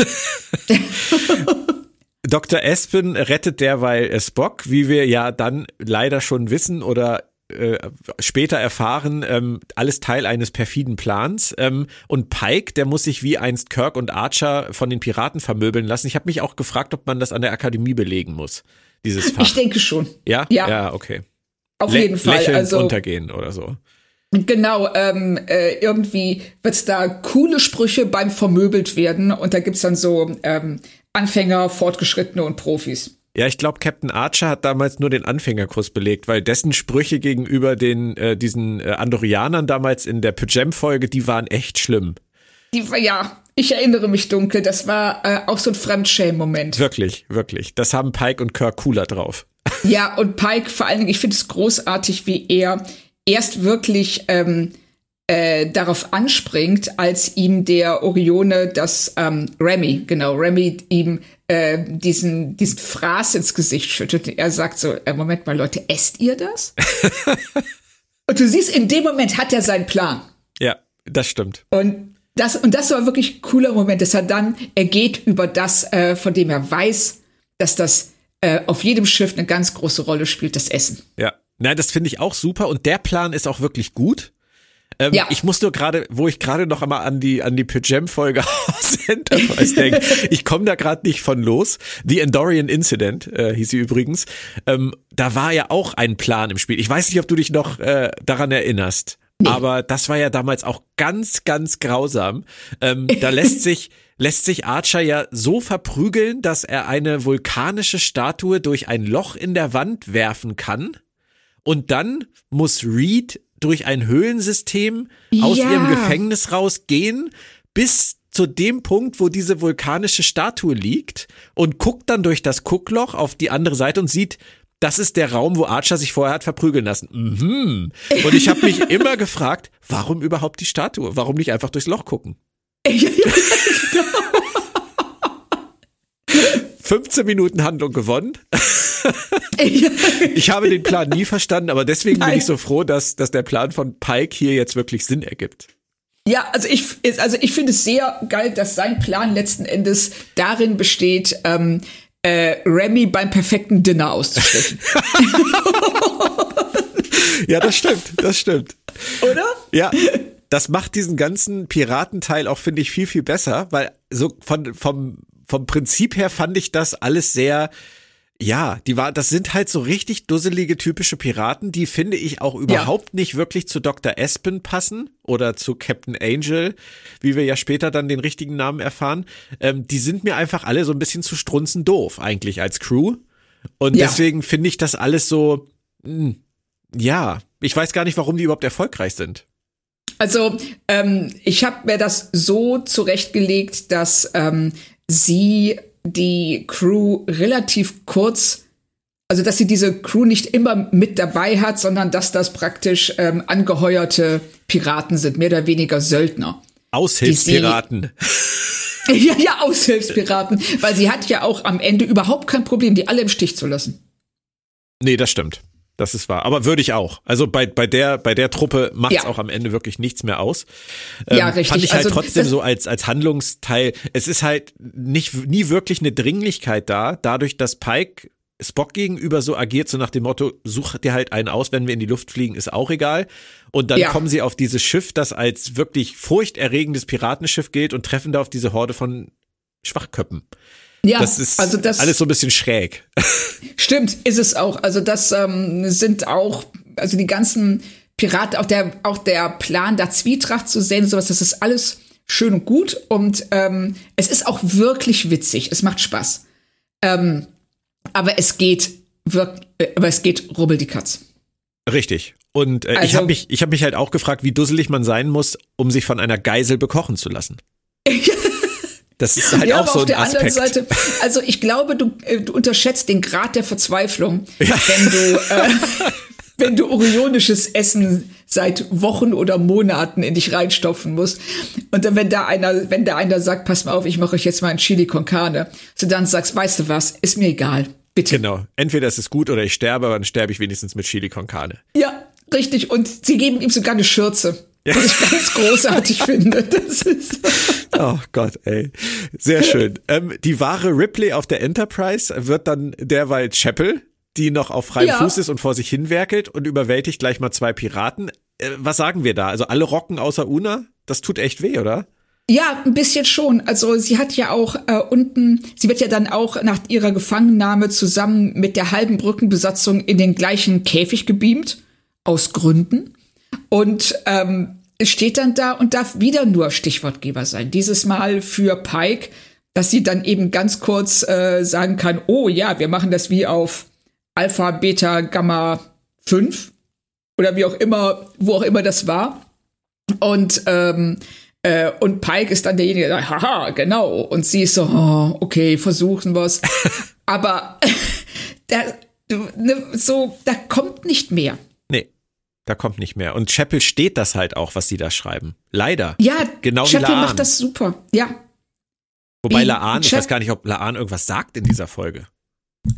Dr. Aspen rettet derweil Spock, wie wir ja dann leider schon wissen oder äh, später erfahren, ähm, alles Teil eines perfiden Plans. Ähm, und Pike, der muss sich wie einst Kirk und Archer von den Piraten vermöbeln lassen. Ich habe mich auch gefragt, ob man das an der Akademie belegen muss, dieses Fach. Ich denke schon. Ja? Ja, ja okay. Auf Lä jeden Fall. Lächeln also untergehen oder so. Genau, ähm, äh, irgendwie wird's da coole Sprüche beim Vermöbelt werden und da gibt's dann so ähm, Anfänger, Fortgeschrittene und Profis. Ja, ich glaube, Captain Archer hat damals nur den Anfängerkurs belegt, weil dessen Sprüche gegenüber den äh, diesen äh, Andorianern damals in der Pyjam-Folge, die waren echt schlimm. Die war ja, ich erinnere mich dunkel, das war äh, auch so ein Fremdschämen-Moment. Wirklich, wirklich. Das haben Pike und Kirk cooler drauf. Ja, und Pike vor allen Dingen, ich finde es großartig, wie er erst wirklich ähm, äh, darauf anspringt, als ihm der Orione das ähm, Remy, genau, Remy ihm äh, diesen, diesen Fraß ins Gesicht schüttet. Er sagt so, äh, Moment mal, Leute, esst ihr das? und du siehst, in dem Moment hat er seinen Plan. Ja, das stimmt. Und das, und das war wirklich ein cooler Moment, dass er dann, er geht über das, äh, von dem er weiß, dass das äh, auf jedem Schiff eine ganz große Rolle spielt, das Essen. Ja. Nein, das finde ich auch super und der Plan ist auch wirklich gut. Ähm, ja. Ich muss nur gerade, wo ich gerade noch einmal an die an die Pyjam-Folge aus Enterprise denke, ich komme da gerade nicht von los. The Endorian Incident äh, hieß sie übrigens. Ähm, da war ja auch ein Plan im Spiel. Ich weiß nicht, ob du dich noch äh, daran erinnerst. Nee. Aber das war ja damals auch ganz, ganz grausam. Ähm, da lässt sich, lässt sich Archer ja so verprügeln, dass er eine vulkanische Statue durch ein Loch in der Wand werfen kann. Und dann muss Reed durch ein Höhlensystem aus ja. ihrem Gefängnis rausgehen, bis zu dem Punkt, wo diese vulkanische Statue liegt und guckt dann durch das Guckloch auf die andere Seite und sieht, das ist der Raum, wo Archer sich vorher hat verprügeln lassen. Mhm. Und ich habe mich immer gefragt, warum überhaupt die Statue? Warum nicht einfach durchs Loch gucken? Ja, ja, genau. 15 Minuten Handlung gewonnen. ich habe den Plan nie verstanden, aber deswegen Nein. bin ich so froh, dass, dass der Plan von Pike hier jetzt wirklich Sinn ergibt. Ja, also ich, also ich finde es sehr geil, dass sein Plan letzten Endes darin besteht, ähm, äh, Remy beim perfekten Dinner auszustechen. ja, das stimmt, das stimmt. Oder? Ja. Das macht diesen ganzen Piratenteil auch, finde ich, viel, viel besser, weil so von, vom, vom Prinzip her fand ich das alles sehr, ja, die war, das sind halt so richtig dusselige typische Piraten, die finde ich auch überhaupt ja. nicht wirklich zu Dr. Espen passen oder zu Captain Angel, wie wir ja später dann den richtigen Namen erfahren. Ähm, die sind mir einfach alle so ein bisschen zu strunzen doof eigentlich als Crew. Und ja. deswegen finde ich das alles so, mh, hm, ja, ich weiß gar nicht, warum die überhaupt erfolgreich sind. Also ähm, ich habe mir das so zurechtgelegt, dass ähm, sie die Crew relativ kurz, also dass sie diese Crew nicht immer mit dabei hat, sondern dass das praktisch ähm, angeheuerte Piraten sind, mehr oder weniger Söldner. Aushilfspiraten. ja, ja, Aushilfspiraten, weil sie hat ja auch am Ende überhaupt kein Problem, die alle im Stich zu lassen. Nee, das stimmt. Das ist wahr. Aber würde ich auch. Also bei, bei der, bei der Truppe macht es ja. auch am Ende wirklich nichts mehr aus. Ähm, ja, richtig. Fand ich halt also, trotzdem so als, als Handlungsteil. Es ist halt nicht, nie wirklich eine Dringlichkeit da, dadurch, dass Pike Spock gegenüber so agiert, so nach dem Motto, such dir halt einen aus, wenn wir in die Luft fliegen, ist auch egal. Und dann ja. kommen sie auf dieses Schiff, das als wirklich furchterregendes Piratenschiff gilt und treffen da auf diese Horde von Schwachköppen. Ja, das ist also das, alles so ein bisschen schräg. Stimmt, ist es auch. Also das ähm, sind auch, also die ganzen Piraten, auch der, auch der Plan, da Zwietracht zu sehen, sowas, das ist alles schön und gut und ähm, es ist auch wirklich witzig. Es macht Spaß. Ähm, aber es geht wirklich, äh, aber es geht rubbel die Katz. Richtig. Und äh, also, ich habe mich, ich habe mich halt auch gefragt, wie dusselig man sein muss, um sich von einer Geisel bekochen zu lassen. Das ist halt ja, auch so ein Aspekt. Auf der anderen Seite, also ich glaube, du, äh, du unterschätzt den Grad der Verzweiflung, ja. wenn du, äh, wenn du orionisches Essen seit Wochen oder Monaten in dich reinstopfen musst. Und dann, wenn da einer, wenn da einer sagt, pass mal auf, ich mache euch jetzt mal ein Chili con Carne, so dann sagst, weißt du was, ist mir egal. Bitte. Genau. Entweder es ist gut oder ich sterbe, aber dann sterbe ich wenigstens mit Chili con Carne. Ja, richtig. Und sie geben ihm sogar eine Schürze. Was ich ganz großartig finde. Das ist oh Gott, ey. Sehr schön. Ähm, die wahre Ripley auf der Enterprise wird dann derweil Chapel, die noch auf freiem ja. Fuß ist und vor sich hinwerkelt und überwältigt gleich mal zwei Piraten. Äh, was sagen wir da? Also alle rocken außer Una? Das tut echt weh, oder? Ja, ein bisschen schon. Also sie hat ja auch äh, unten, sie wird ja dann auch nach ihrer Gefangennahme zusammen mit der halben Brückenbesatzung in den gleichen Käfig gebeamt, aus Gründen. Und ähm, steht dann da und darf wieder nur Stichwortgeber sein. Dieses Mal für Pike, dass sie dann eben ganz kurz äh, sagen kann, oh ja, wir machen das wie auf Alpha, Beta, Gamma 5 oder wie auch immer, wo auch immer das war. Und ähm, äh, und Pike ist dann derjenige, der sagt, haha, genau. Und sie ist so, oh, okay, versuchen wir's. Aber da, ne, so, da kommt nicht mehr. Da kommt nicht mehr. Und Chapel steht das halt auch, was sie da schreiben. Leider. Ja, genau Chapel macht das super. Ja. Wobei wie Laan, ich weiß gar nicht, ob Laan irgendwas sagt in dieser Folge.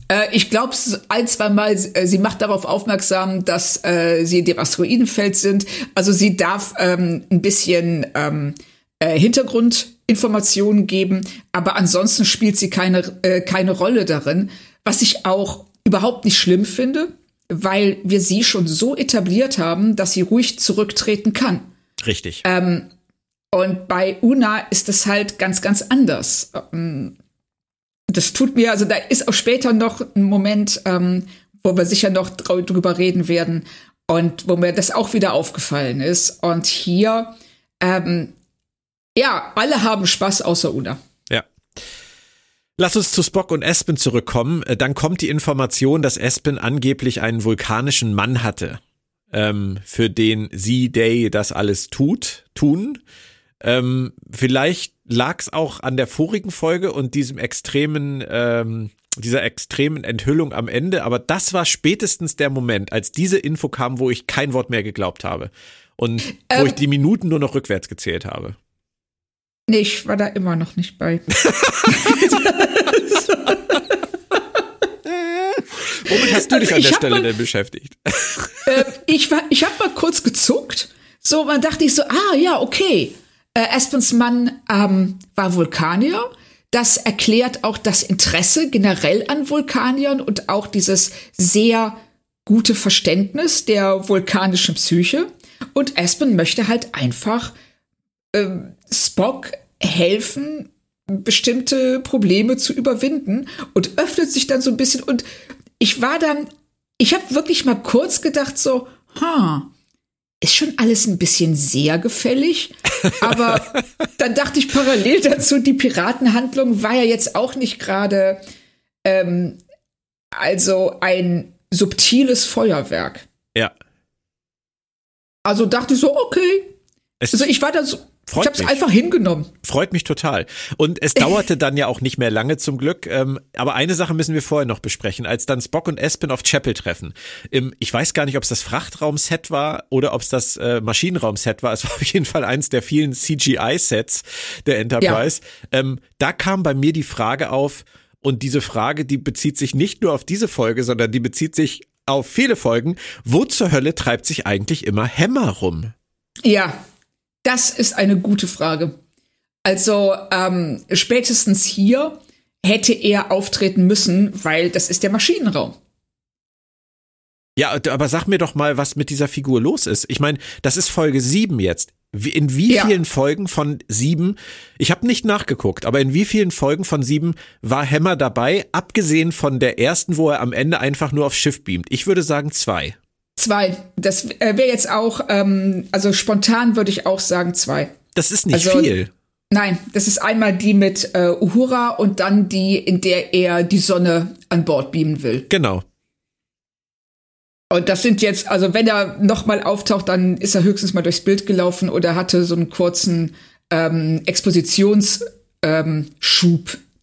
Äh, ich glaube ein, zwei Mal, äh, sie macht darauf aufmerksam, dass äh, sie in dem Asteroidenfeld sind. Also sie darf ähm, ein bisschen ähm, äh, Hintergrundinformationen geben, aber ansonsten spielt sie keine, äh, keine Rolle darin, was ich auch überhaupt nicht schlimm finde weil wir sie schon so etabliert haben, dass sie ruhig zurücktreten kann. Richtig. Ähm, und bei Una ist es halt ganz, ganz anders. Ähm, das tut mir, also da ist auch später noch ein Moment, ähm, wo wir sicher noch drüber reden werden und wo mir das auch wieder aufgefallen ist. Und hier, ähm, ja, alle haben Spaß außer Una. Lass uns zu Spock und Espen zurückkommen. Äh, dann kommt die Information, dass Espen angeblich einen vulkanischen Mann hatte, ähm, für den sie, Day, das alles tut, tun. Ähm, vielleicht lag es auch an der vorigen Folge und diesem extremen, ähm, dieser extremen Enthüllung am Ende. Aber das war spätestens der Moment, als diese Info kam, wo ich kein Wort mehr geglaubt habe. Und wo Ähm. ich die Minuten nur noch rückwärts gezählt habe. Nee, ich war da immer noch nicht bei. Womit hast du Also dich an der Stelle mal- denn beschäftigt? äh, ich war, ich habe mal kurz gezuckt. So, man dachte ich so, ah ja, okay. Äh, Aspens Mann ähm, war Vulkanier. Das erklärt auch das Interesse generell an Vulkaniern und auch dieses sehr gute Verständnis der vulkanischen Psyche. Und Aspen möchte halt einfach ähm, Spock helfen, bestimmte Probleme zu überwinden und öffnet sich dann so ein bisschen. Und ich war dann, ich habe wirklich mal kurz gedacht, so, ha, ist schon alles ein bisschen sehr gefällig. Aber dann dachte ich parallel dazu, die Piratenhandlung war ja jetzt auch nicht gerade ähm, also ein subtiles Feuerwerk. Ja. Also dachte ich so, okay. Es Also ich war da so, Freut ich habe es einfach hingenommen. freut mich total. Und es dauerte dann ja auch nicht mehr lange zum Glück. Ähm, aber eine Sache müssen wir vorher noch besprechen. Als dann Spock und Espen auf Chapel treffen. Im, ich weiß gar nicht, ob es das Frachtraumset war oder ob es das äh, Maschinenraumset war. Es war auf jeden Fall eins der vielen CGI-Sets der Enterprise. Ähm, da kam bei mir die Frage auf, und diese Frage, die bezieht sich nicht nur auf diese Folge, sondern die bezieht sich auf viele Folgen. Wo zur Hölle treibt sich eigentlich immer Hammer rum? Ja, das ist eine gute Frage. Also ähm, spätestens hier hätte er auftreten müssen, weil das ist der Maschinenraum. Ja, aber sag mir doch mal, was mit dieser Figur los ist. Ich meine, das ist Folge sieben jetzt. Wie- In wie Ja. vielen Folgen von sieben, ich habe nicht nachgeguckt, aber in wie vielen Folgen von sieben war Hammer dabei, abgesehen von der ersten, wo er am Ende einfach nur aufs Schiff beamt? Ich würde sagen zwei. Zwei. Das äh, wäre jetzt auch, ähm, also spontan würde ich auch sagen zwei. Das ist nicht Also- viel. Nein, das ist einmal die mit äh, Uhura und dann die, in der er die Sonne an Bord beamen will. Genau. Und das sind jetzt, also wenn er nochmal auftaucht, dann ist er höchstens mal durchs Bild gelaufen oder hatte so einen kurzen ähm, Expositionsschub, ähm,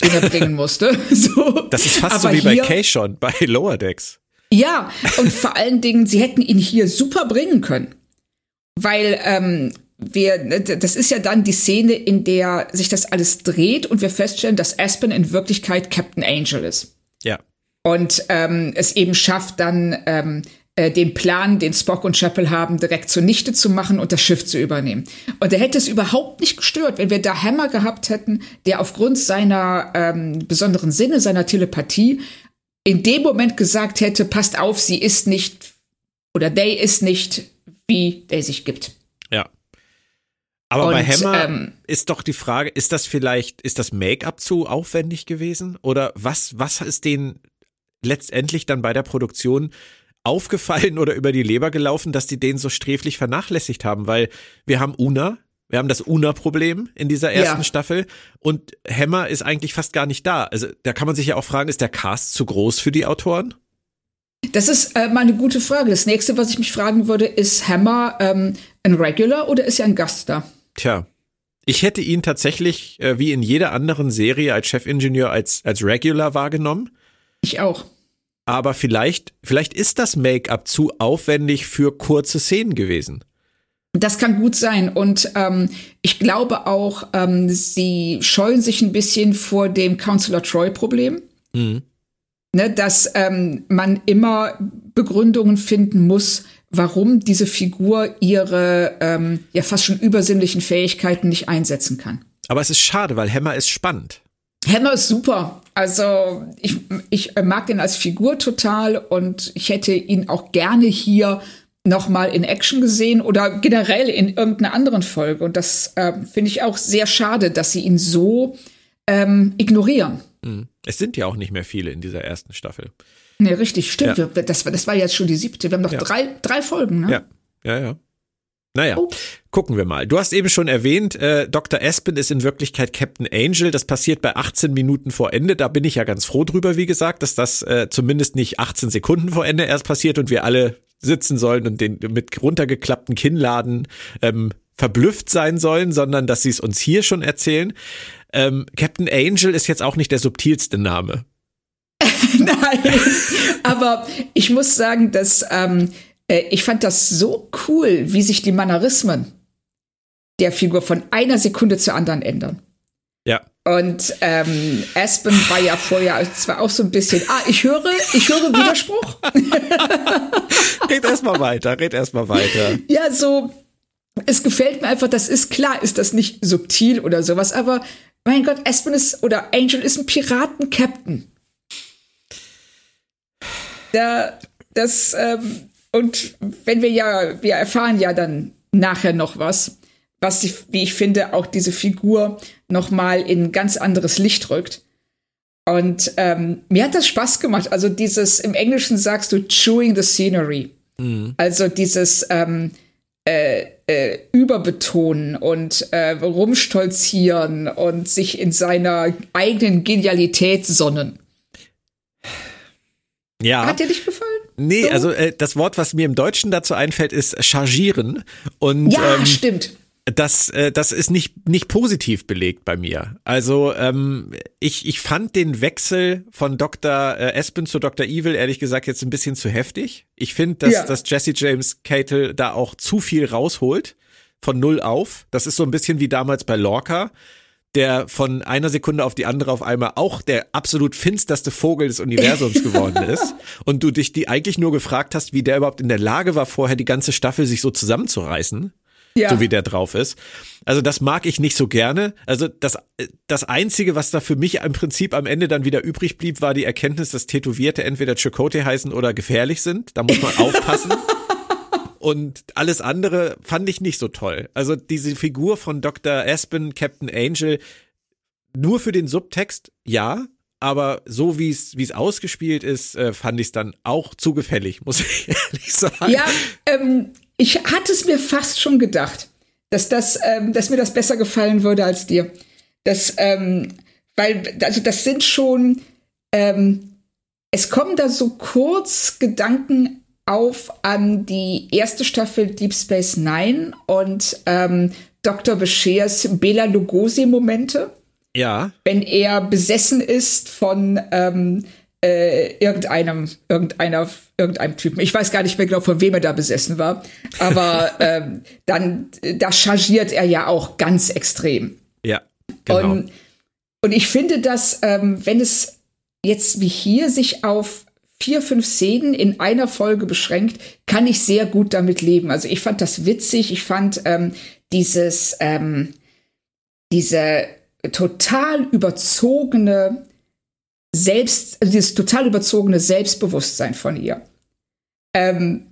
den er bringen musste. so. Das ist fast Aber so wie bei Kay schon, bei Lower Decks. Ja, und vor allen Dingen, sie hätten ihn hier super bringen können. Weil ähm, wir, das ist ja dann die Szene, in der sich das alles dreht und wir feststellen, dass Aspen in Wirklichkeit Captain Angel ist. Ja. Und ähm, es eben schafft, dann ähm, äh, den Plan, den Spock und Chapel haben, direkt zunichte zu machen und das Schiff zu übernehmen. Und er hätte es überhaupt nicht gestört, wenn wir da Hammer gehabt hätten, der aufgrund seiner ähm, besonderen Sinne, seiner Telepathie, in dem Moment gesagt hätte, passt auf, sie ist nicht oder they ist nicht, wie der sich gibt. Ja. Aber bei Und, Hammer ähm, ist doch die Frage, ist das vielleicht, ist das Make-up zu aufwendig gewesen? Oder was, was ist denen letztendlich dann bei der Produktion aufgefallen oder über die Leber gelaufen, dass die den so sträflich vernachlässigt haben? Weil wir haben Una, wir haben das Una-Problem in dieser ersten Ja. Staffel und Hammer ist eigentlich fast gar nicht da. Also da kann man sich ja auch fragen, ist der Cast zu groß für die Autoren? Das ist äh, mal eine gute Frage. Das nächste, was ich mich fragen würde, ist Hammer ähm, ein Regular oder ist er ein Gaststar? Tja. Ich hätte ihn tatsächlich, äh, wie in jeder anderen Serie als Chefingenieur, als, als Regular wahrgenommen. Ich auch. Aber vielleicht, vielleicht ist das Make-up zu aufwendig für kurze Szenen gewesen. Das kann gut sein. Und ähm, ich glaube auch, ähm, sie scheuen sich ein bisschen vor dem Counselor Troy-Problem. Ne, dass ähm, man immer Begründungen finden muss, warum diese Figur ihre ähm, ja fast schon übersinnlichen Fähigkeiten nicht einsetzen kann. Aber es ist schade, weil Hammer ist spannend. Hammer ist super. Also ich, ich mag ihn als Figur total und ich hätte ihn auch gerne hier noch mal in Action gesehen oder generell in irgendeiner anderen Folge. Und das ähm, finde ich auch sehr schade, dass sie ihn so ähm, ignorieren. Es sind ja auch nicht mehr viele in dieser ersten Staffel. Nee, richtig, stimmt. Ja. Das, war- das war jetzt schon die siebte. Wir haben noch Ja. drei, drei Folgen, ne? Ja, ja, ja. Naja, Oh. gucken wir mal. Du hast eben schon erwähnt, äh, Dr. Aspen ist in Wirklichkeit Captain Angel. Das passiert bei 18 Minuten vor Ende. Da bin ich ja ganz froh drüber, wie gesagt, dass das äh, zumindest nicht 18 Sekunden vor Ende erst passiert und wir alle sitzen sollen und den mit runtergeklappten Kinnladen ähm, verblüfft sein sollen, sondern dass sie es uns hier schon erzählen. Ähm, Captain Angel ist jetzt auch nicht der subtilste Name. Nein, aber ich muss sagen, dass ähm, äh, ich fand das so cool, wie sich die Mannerismen der Figur von einer Sekunde zur anderen ändern. Und ähm, Aspen war ja vorher zwar auch so ein bisschen, ah, ich höre, ich höre Widerspruch. red erstmal weiter, red erstmal weiter. Ja, so, es gefällt mir einfach, das ist klar, ist das nicht subtil oder sowas, aber mein Gott, Aspen ist oder Angel ist ein Piraten-Captain. Da, das, ähm, und wenn wir ja, wir erfahren ja dann nachher noch was, was, ich, wie ich finde, auch diese Figur noch mal in ganz anderes Licht rückt. Und ähm, mir hat das Spaß gemacht. Also dieses, im Englischen sagst du chewing the scenery. Mhm. Also dieses ähm, äh, äh, Überbetonen und äh, rumstolzieren und sich in seiner eigenen Genialität sonnen. Ja. Hat dir nicht gefallen? Nee, so? also äh, das Wort, was mir im Deutschen dazu einfällt, ist chargieren. Und, ja, ähm, stimmt das, äh, das ist nicht, nicht positiv belegt bei mir. Also ähm, ich, ich fand den Wechsel von Dr. Äh, Espen zu Dr. Evil ehrlich gesagt jetzt ein bisschen zu heftig. Ich finde, dass, ja. dass Jesse James Catle da auch zu viel rausholt von null auf. Das ist so ein bisschen wie damals bei Lorca, der von einer Sekunde auf die andere auf einmal auch der absolut finsterste Vogel des Universums geworden ist. Und du dich die eigentlich nur gefragt hast, wie der überhaupt in der Lage war, vorher die ganze Staffel sich so zusammenzureißen ja. so wie der drauf ist. Also das mag ich nicht so gerne. Also das, das Einzige, was da für mich im Prinzip am Ende dann wieder übrig blieb, war die Erkenntnis, dass Tätowierte entweder Chakotay heißen oder gefährlich sind. Da muss man aufpassen. Und alles andere fand ich nicht so toll. Also diese Figur von Dr. Aspen, Captain Angel, nur für den Subtext, ja, aber so wie es wie es ausgespielt ist, äh, fand ich es dann auch zu gefällig, muss ich ehrlich sagen. Ja, ähm, ich hatte es mir fast schon gedacht, dass das, ähm, dass mir das besser gefallen würde als dir. Das, ähm, weil, also das sind schon, ähm, es kommen da so kurz Gedanken auf an die erste Staffel Deep Space Nine und ähm, Dr. Beschers Bela Lugosi-Momente. Ja. Wenn er besessen ist von ähm, äh, irgendeinem, irgendeiner, irgendeinem Typen. Ich weiß gar nicht mehr genau, von wem er da besessen war. Aber ähm, dann, da chargiert er ja auch ganz extrem. Ja, genau. Und, und ich finde, dass, ähm, wenn es jetzt wie hier sich auf vier, fünf Szenen in einer Folge beschränkt, kann ich sehr gut damit leben. Also ich fand das witzig. Ich fand ähm, dieses, ähm, diese total überzogene selbst, also dieses total überzogene Selbstbewusstsein von ihr. Ähm,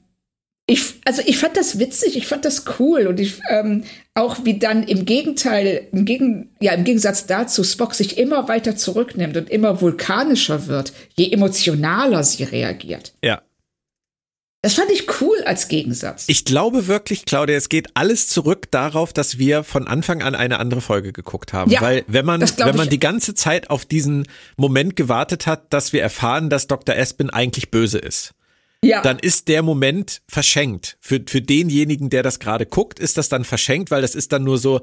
ich, also ich fand das witzig, ich fand das cool und ich ähm, auch wie dann im Gegenteil, im, Gegen, ja, im Gegensatz dazu Spock sich immer weiter zurücknimmt und immer vulkanischer wird, je emotionaler sie reagiert. Ja. Das fand ich cool als Gegensatz. Ich glaube wirklich, Claudia, es geht alles zurück darauf, dass wir von Anfang an eine andere Folge geguckt haben. Ja, Weil wenn man, wenn man die ganze Zeit auf diesen Moment gewartet hat, dass wir erfahren, dass Dr. Espin eigentlich böse ist. Ja. Dann ist der Moment verschenkt. Für, für denjenigen, der das gerade guckt, ist das dann verschenkt, weil das ist dann nur so,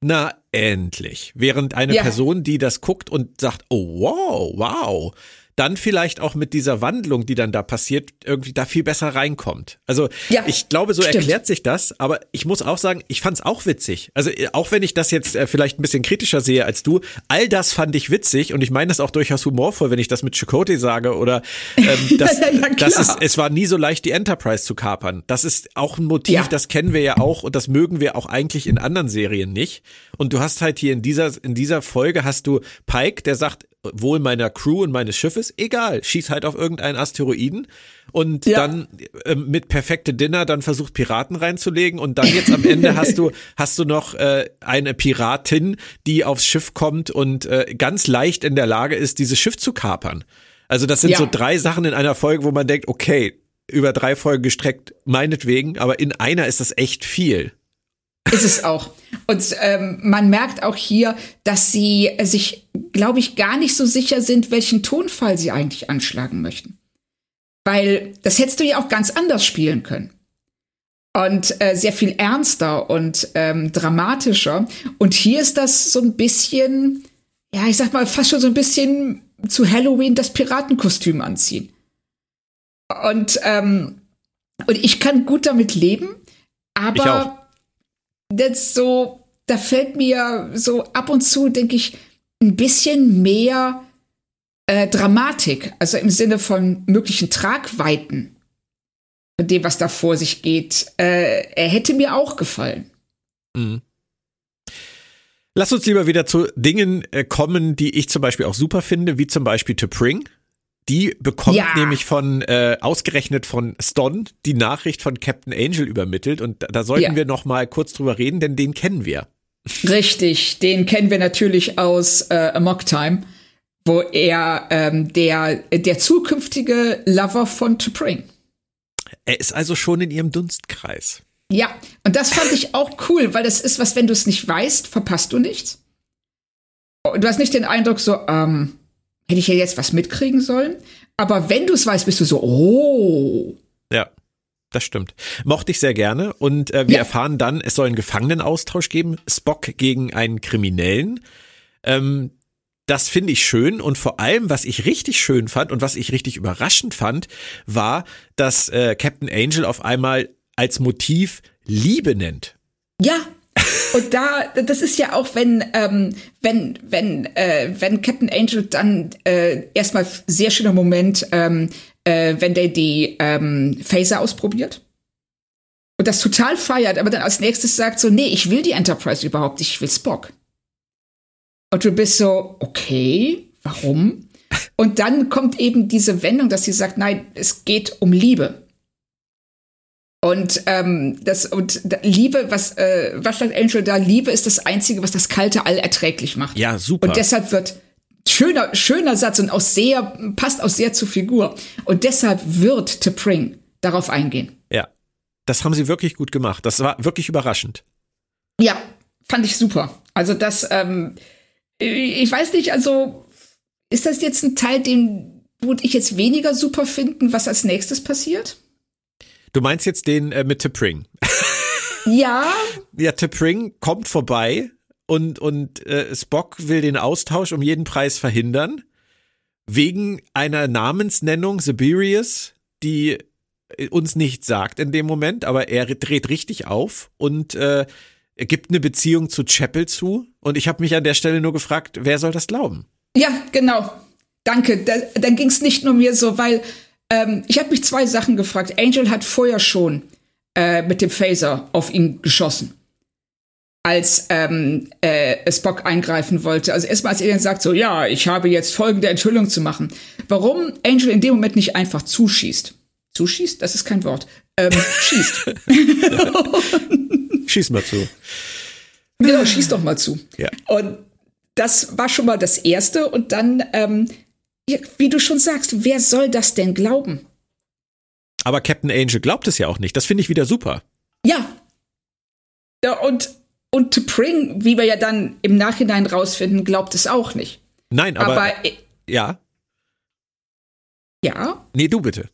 na endlich. Während eine ja. Person, die das guckt und sagt, oh wow, wow, dann vielleicht auch mit dieser Wandlung, die dann da passiert, irgendwie da viel besser reinkommt. Also ja, ich glaube, so stimmt. erklärt sich das, aber ich muss auch sagen, ich fand es auch witzig. Also auch wenn ich das jetzt äh, vielleicht ein bisschen kritischer sehe als du, all das fand ich witzig und ich meine das auch durchaus humorvoll, wenn ich das mit Chakotay sage oder ähm, das, ja, das ist, es war nie so leicht, die Enterprise zu kapern. Das ist auch ein Motiv, ja. das kennen wir ja auch und das mögen wir auch eigentlich in anderen Serien nicht. Und du hast halt hier in dieser, in dieser Folge hast du Pike, der sagt, wohl meiner Crew und meines Schiffes, egal, schieß halt auf irgendeinen Asteroiden und ja. dann äh, mit perfekte Dinner dann versucht Piraten reinzulegen und dann jetzt am Ende hast du hast du noch äh, eine Piratin, die aufs Schiff kommt und äh, ganz leicht in der Lage ist, dieses Schiff zu kapern. Also das sind ja. so drei Sachen in einer Folge, wo man denkt, okay, über drei Folgen gestreckt, meinetwegen, aber in einer ist das echt viel. Ist es auch. Und ähm, man merkt auch hier, dass sie sich, glaube ich, gar nicht so sicher sind, welchen Tonfall sie eigentlich anschlagen möchten. Weil das hättest du ja auch ganz anders spielen können. Und äh, sehr viel ernster und ähm, dramatischer. Und hier ist das so ein bisschen, ja, ich sag mal, fast schon so ein bisschen zu Halloween das Piratenkostüm anziehen. Und, ähm, und ich kann gut damit leben, aber das so, da fällt mir so ab und zu, denke ich, ein bisschen mehr äh, Dramatik, also im Sinne von möglichen Tragweiten von dem, was da vor sich geht. Äh, er hätte mir auch gefallen. Mhm. Lass uns lieber wieder zu Dingen äh, kommen, die ich zum Beispiel auch super finde, wie zum Beispiel To Pring. Die bekommt ja. nämlich von äh, ausgerechnet von Ston die Nachricht von Captain Angel übermittelt und da sollten ja. wir noch mal kurz drüber reden, denn den kennen wir. Richtig, den kennen wir natürlich aus äh, Amok Time, wo er ähm, der der zukünftige Lover von To Pring. Er ist also schon in ihrem Dunstkreis. Ja, und das fand ich auch cool, weil das ist was, wenn du es nicht weißt, verpasst du nichts. Du hast nicht den Eindruck so, ähm, hätte ich ja jetzt was mitkriegen sollen. Aber wenn du es weißt, bist du so, oh. Ja, das stimmt. Mochte ich sehr gerne. Und äh, wir ja. erfahren dann, es soll einen Gefangenenaustausch geben. Spock gegen einen Kriminellen. Ähm, das finde ich schön und vor allem, was ich richtig schön fand und was ich richtig überraschend fand, war, dass äh, Captain Angel auf einmal als Motiv Liebe nennt. Ja, und da, das ist ja auch, wenn, ähm, wenn, wenn, äh, wenn Captain Angel dann äh, erstmal sehr schöner Moment, ähm, äh, wenn der die ähm, Phaser ausprobiert und das total feiert, aber dann als nächstes sagt so, nee, ich will die Enterprise überhaupt, ich will Spock. Und du bist so, okay, warum? Und dann kommt eben diese Wendung, dass sie sagt, nein, es geht um Liebe. Und ähm, das und Liebe, was äh, was sagt Angel da? Liebe ist das einzige, was das kalte All erträglich macht. Ja, super. Und deshalb wird schöner schöner Satz und auch sehr passt auch sehr zur Figur. Und deshalb wird T'Pring darauf eingehen. Ja, das haben sie wirklich gut gemacht. Das war wirklich überraschend. Ja, fand ich super. Also das, ähm, ich weiß nicht, also ist das jetzt ein Teil, den würde ich jetzt weniger super finden, was als nächstes passiert? Du meinst jetzt den äh, mit T'Pring? Ja. Ja, T'Pring kommt vorbei und, und äh, Spock will den Austausch um jeden Preis verhindern. Wegen einer Namensnennung, Siberius, die äh, uns nichts sagt in dem Moment, aber er dreht richtig auf und äh, er gibt eine Beziehung zu Chapel zu. Und ich habe mich an der Stelle nur gefragt, wer soll das glauben? Ja, genau. Danke. Da, dann ging es nicht nur mir so, weil ähm, ich habe mich zwei Sachen gefragt. Angel hat vorher schon äh, mit dem Phaser auf ihn geschossen, als ähm, äh, Spock eingreifen wollte. Also erstmal, als er dann sagt, so ja, ich habe jetzt folgende Enthüllung zu machen. Warum Angel in dem Moment nicht einfach zuschießt? Zuschießt? Das ist kein Wort. Ähm, schießt. Schieß mal zu. Genau, schieß doch mal zu. Ja. Und das war schon mal das Erste. Und dann ähm, wie du schon sagst, wer soll das denn glauben? Aber Captain Angel glaubt es ja auch nicht. Das finde ich wieder super. Ja. Ja, und, und To Pring, wie wir ja dann im Nachhinein rausfinden, glaubt es auch nicht. Nein, aber. aber ja. Ja. Nee, du bitte.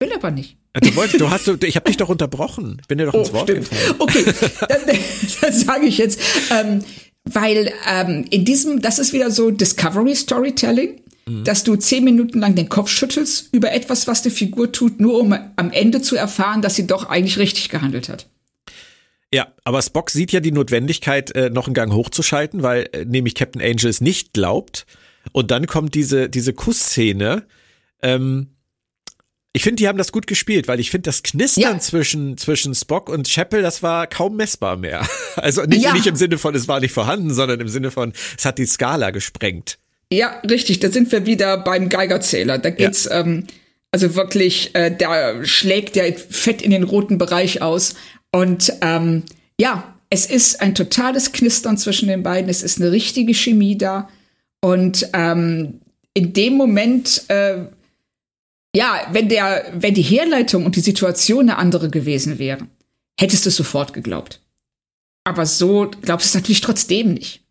Will aber nicht. Äh, du wolltest, du hast, ich habe dich doch unterbrochen. Bin dir doch oh, ins Wort stimmt. gefallen. Okay, dann, dann sage ich jetzt, ähm, weil ähm, in diesem, das ist wieder so Discovery Storytelling mhm. dass du zehn Minuten lang den Kopf schüttelst über etwas, was die Figur tut, nur um am Ende zu erfahren, dass sie doch eigentlich richtig gehandelt hat. Ja, aber Spock sieht ja die Notwendigkeit, äh, noch einen Gang hochzuschalten, weil äh, nämlich Captain Angel es nicht glaubt. Und dann kommt diese, diese Kussszene. Ähm, ich finde, die haben das gut gespielt, weil ich finde, das Knistern ja. zwischen, zwischen Spock und Chapel, das war kaum messbar mehr. Also nicht, ja. nicht im Sinne von, es war nicht vorhanden, sondern im Sinne von, es hat die Skala gesprengt. Ja, richtig. Da sind wir wieder beim Geigerzähler. Da geht's ja. ähm, also wirklich, äh, da schlägt der Fett in den roten Bereich aus. Und ähm, ja, es ist ein totales Knistern zwischen den beiden. Es ist eine richtige Chemie da. Und ähm, in dem Moment, äh, ja, wenn der, wenn die Herleitung und die Situation eine andere gewesen wäre, hättest du es sofort geglaubt. Aber so glaubst du es natürlich trotzdem nicht.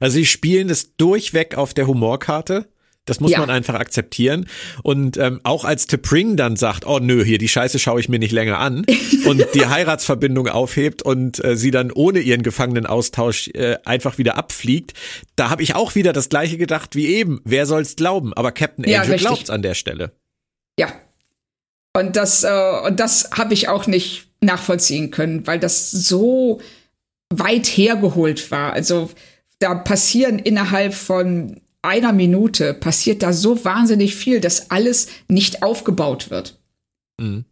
Also sie spielen es durchweg auf der Humorkarte. Das muss Ja. man einfach akzeptieren. Und ähm, auch als T'Pring dann sagt, oh nö, hier die Scheiße schaue ich mir nicht länger an und die Heiratsverbindung aufhebt und äh, sie dann ohne ihren Gefangenenaustausch äh, einfach wieder abfliegt, da habe ich auch wieder das gleiche gedacht wie eben. Wer soll's glauben? Aber Captain Ja, Angel richtig. glaubt's an der Stelle. Ja. Und das, äh, und das habe ich auch nicht nachvollziehen können, weil das so weit hergeholt war. Also da passieren innerhalb von einer Minute passiert da so wahnsinnig viel, dass alles nicht aufgebaut wird. Mhm.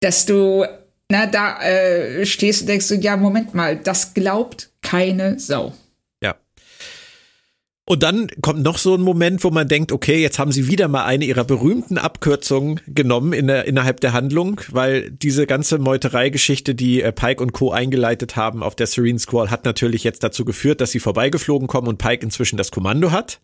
Dass du na, da äh, stehst und denkst so, ja, Moment mal, das glaubt keine Sau. Und dann kommt noch so ein Moment, wo man denkt, okay, jetzt haben sie wieder mal eine ihrer berühmten Abkürzungen genommen in der, innerhalb der Handlung, weil diese ganze Meutereigeschichte, die äh, Pike und Co. eingeleitet haben auf der Serene Squall, hat natürlich jetzt dazu geführt, dass sie vorbeigeflogen kommen und Pike inzwischen das Kommando hat.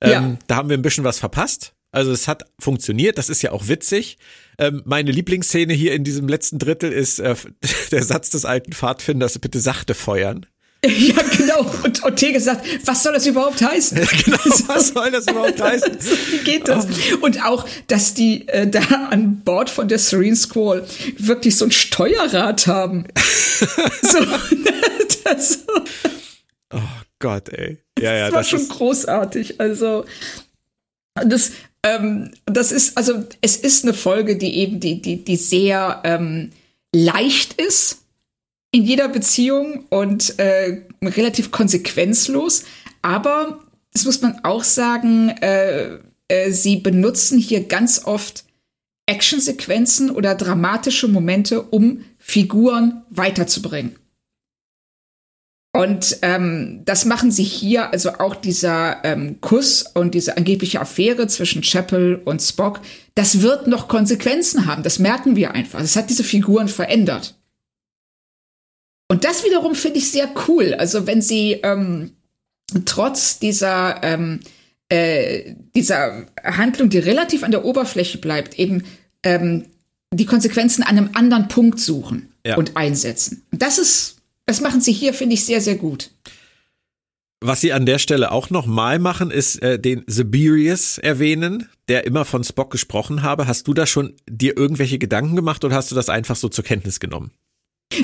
Ähm, Ja. Da haben wir ein bisschen was verpasst. Also es hat funktioniert, das ist ja auch witzig. Ähm, meine Lieblingsszene hier in diesem letzten Drittel ist äh, der Satz des alten Pfadfinders, bitte sachte feuern. ja, genau. Und Ortega sagt, was soll das überhaupt heißen? Genau, was soll das überhaupt heißen? Wie geht das? Und auch, dass die äh, da an Bord von der Serene Squall wirklich so ein Steuerrad haben. so, das, Oh Gott, ey. Ja, ja, das war das schon ist, großartig. Also das, ähm, das ist also es ist eine Folge, die eben die die die sehr ähm, leicht ist in jeder Beziehung und äh, relativ konsequenzlos. Aber das muss man auch sagen. Äh, äh, sie benutzen hier ganz oft Actionsequenzen oder dramatische Momente, um Figuren weiterzubringen. Und ähm, das machen sie hier, also auch dieser ähm, Kuss und diese angebliche Affäre zwischen Chapel und Spock, das wird noch Konsequenzen haben, das merken wir einfach. Das hat diese Figuren verändert. Und das wiederum finde ich sehr cool. Also wenn sie ähm, trotz dieser, ähm, äh, dieser Handlung, die relativ an der Oberfläche bleibt, eben ähm, die Konsequenzen an einem anderen Punkt suchen Ja. und einsetzen. Das ist, das machen sie hier, finde ich, sehr, sehr gut. was sie an der Stelle auch noch mal machen, ist äh, den Siberius erwähnen, der immer von Spock gesprochen habe. Hast du da schon dir irgendwelche Gedanken gemacht oder hast du das einfach so zur Kenntnis genommen?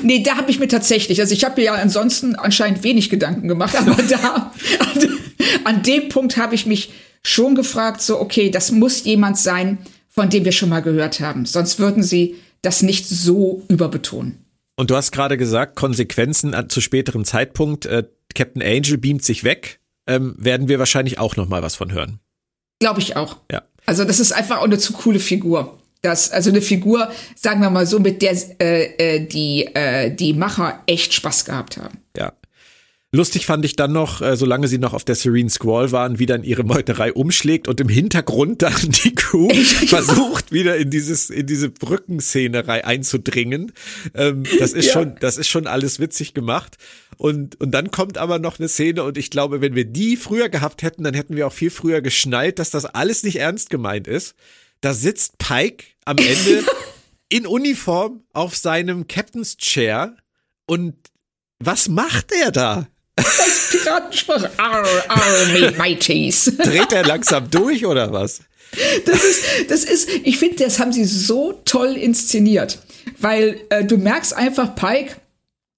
Nee, da habe ich mir tatsächlich, also ich habe mir ja ansonsten anscheinend wenig Gedanken gemacht, aber da, an, an dem Punkt habe ich mich schon gefragt, so, okay, das muss jemand sein, von dem wir schon mal gehört haben. Sonst würden sie das nicht so überbetonen. Und du hast gerade gesagt, Konsequenzen zu späterem Zeitpunkt. Äh, Captain Angel beamt sich weg. Ähm, werden wir wahrscheinlich auch noch mal was von hören. Glaube ich auch. Ja. Also das ist einfach auch eine zu coole Figur. Das, also eine Figur, sagen wir mal so, mit der äh, äh, die, äh, die Macher echt Spaß gehabt haben. Ja. Lustig fand ich dann noch, äh, solange sie noch auf der Serene Squall waren, wie dann ihre Meuterei umschlägt und im Hintergrund dann die Crew versucht, wieder in dieses, in diese Brückenszenerei einzudringen. Ähm, das ist Ja. schon, das ist schon alles witzig gemacht. Und, und dann kommt aber noch eine Szene und ich glaube, wenn wir die früher gehabt hätten, dann hätten wir auch viel früher geschnallt, dass das alles nicht ernst gemeint ist. Da sitzt Pike am Ende in Uniform auf seinem Captain's Chair und was macht er da? Piratensprache. Arr, arr, me mateys. Dreht er langsam durch oder was? Das ist, das ist, ich finde, das haben sie so toll inszeniert, weil äh, du merkst einfach, Pike,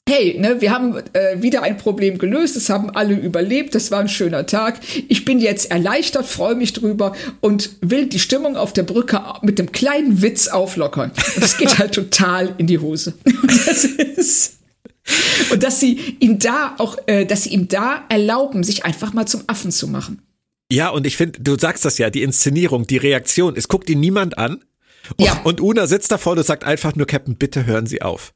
hey, ne, wir haben äh, wieder ein Problem gelöst, es haben alle überlebt, das war ein schöner Tag. Ich bin jetzt erleichtert, freue mich drüber und will die Stimmung auf der Brücke mit einem kleinen Witz auflockern. Und das geht halt total in die Hose. Und das ist und dass sie ihm da auch, äh, dass sie ihm da erlauben, sich einfach mal zum Affen zu machen. Ja, und ich finde, du sagst das ja, die Inszenierung, die Reaktion, es guckt ihn niemand an. Ja. Und Una sitzt da vorne und sagt einfach nur, Captain, bitte hören Sie auf.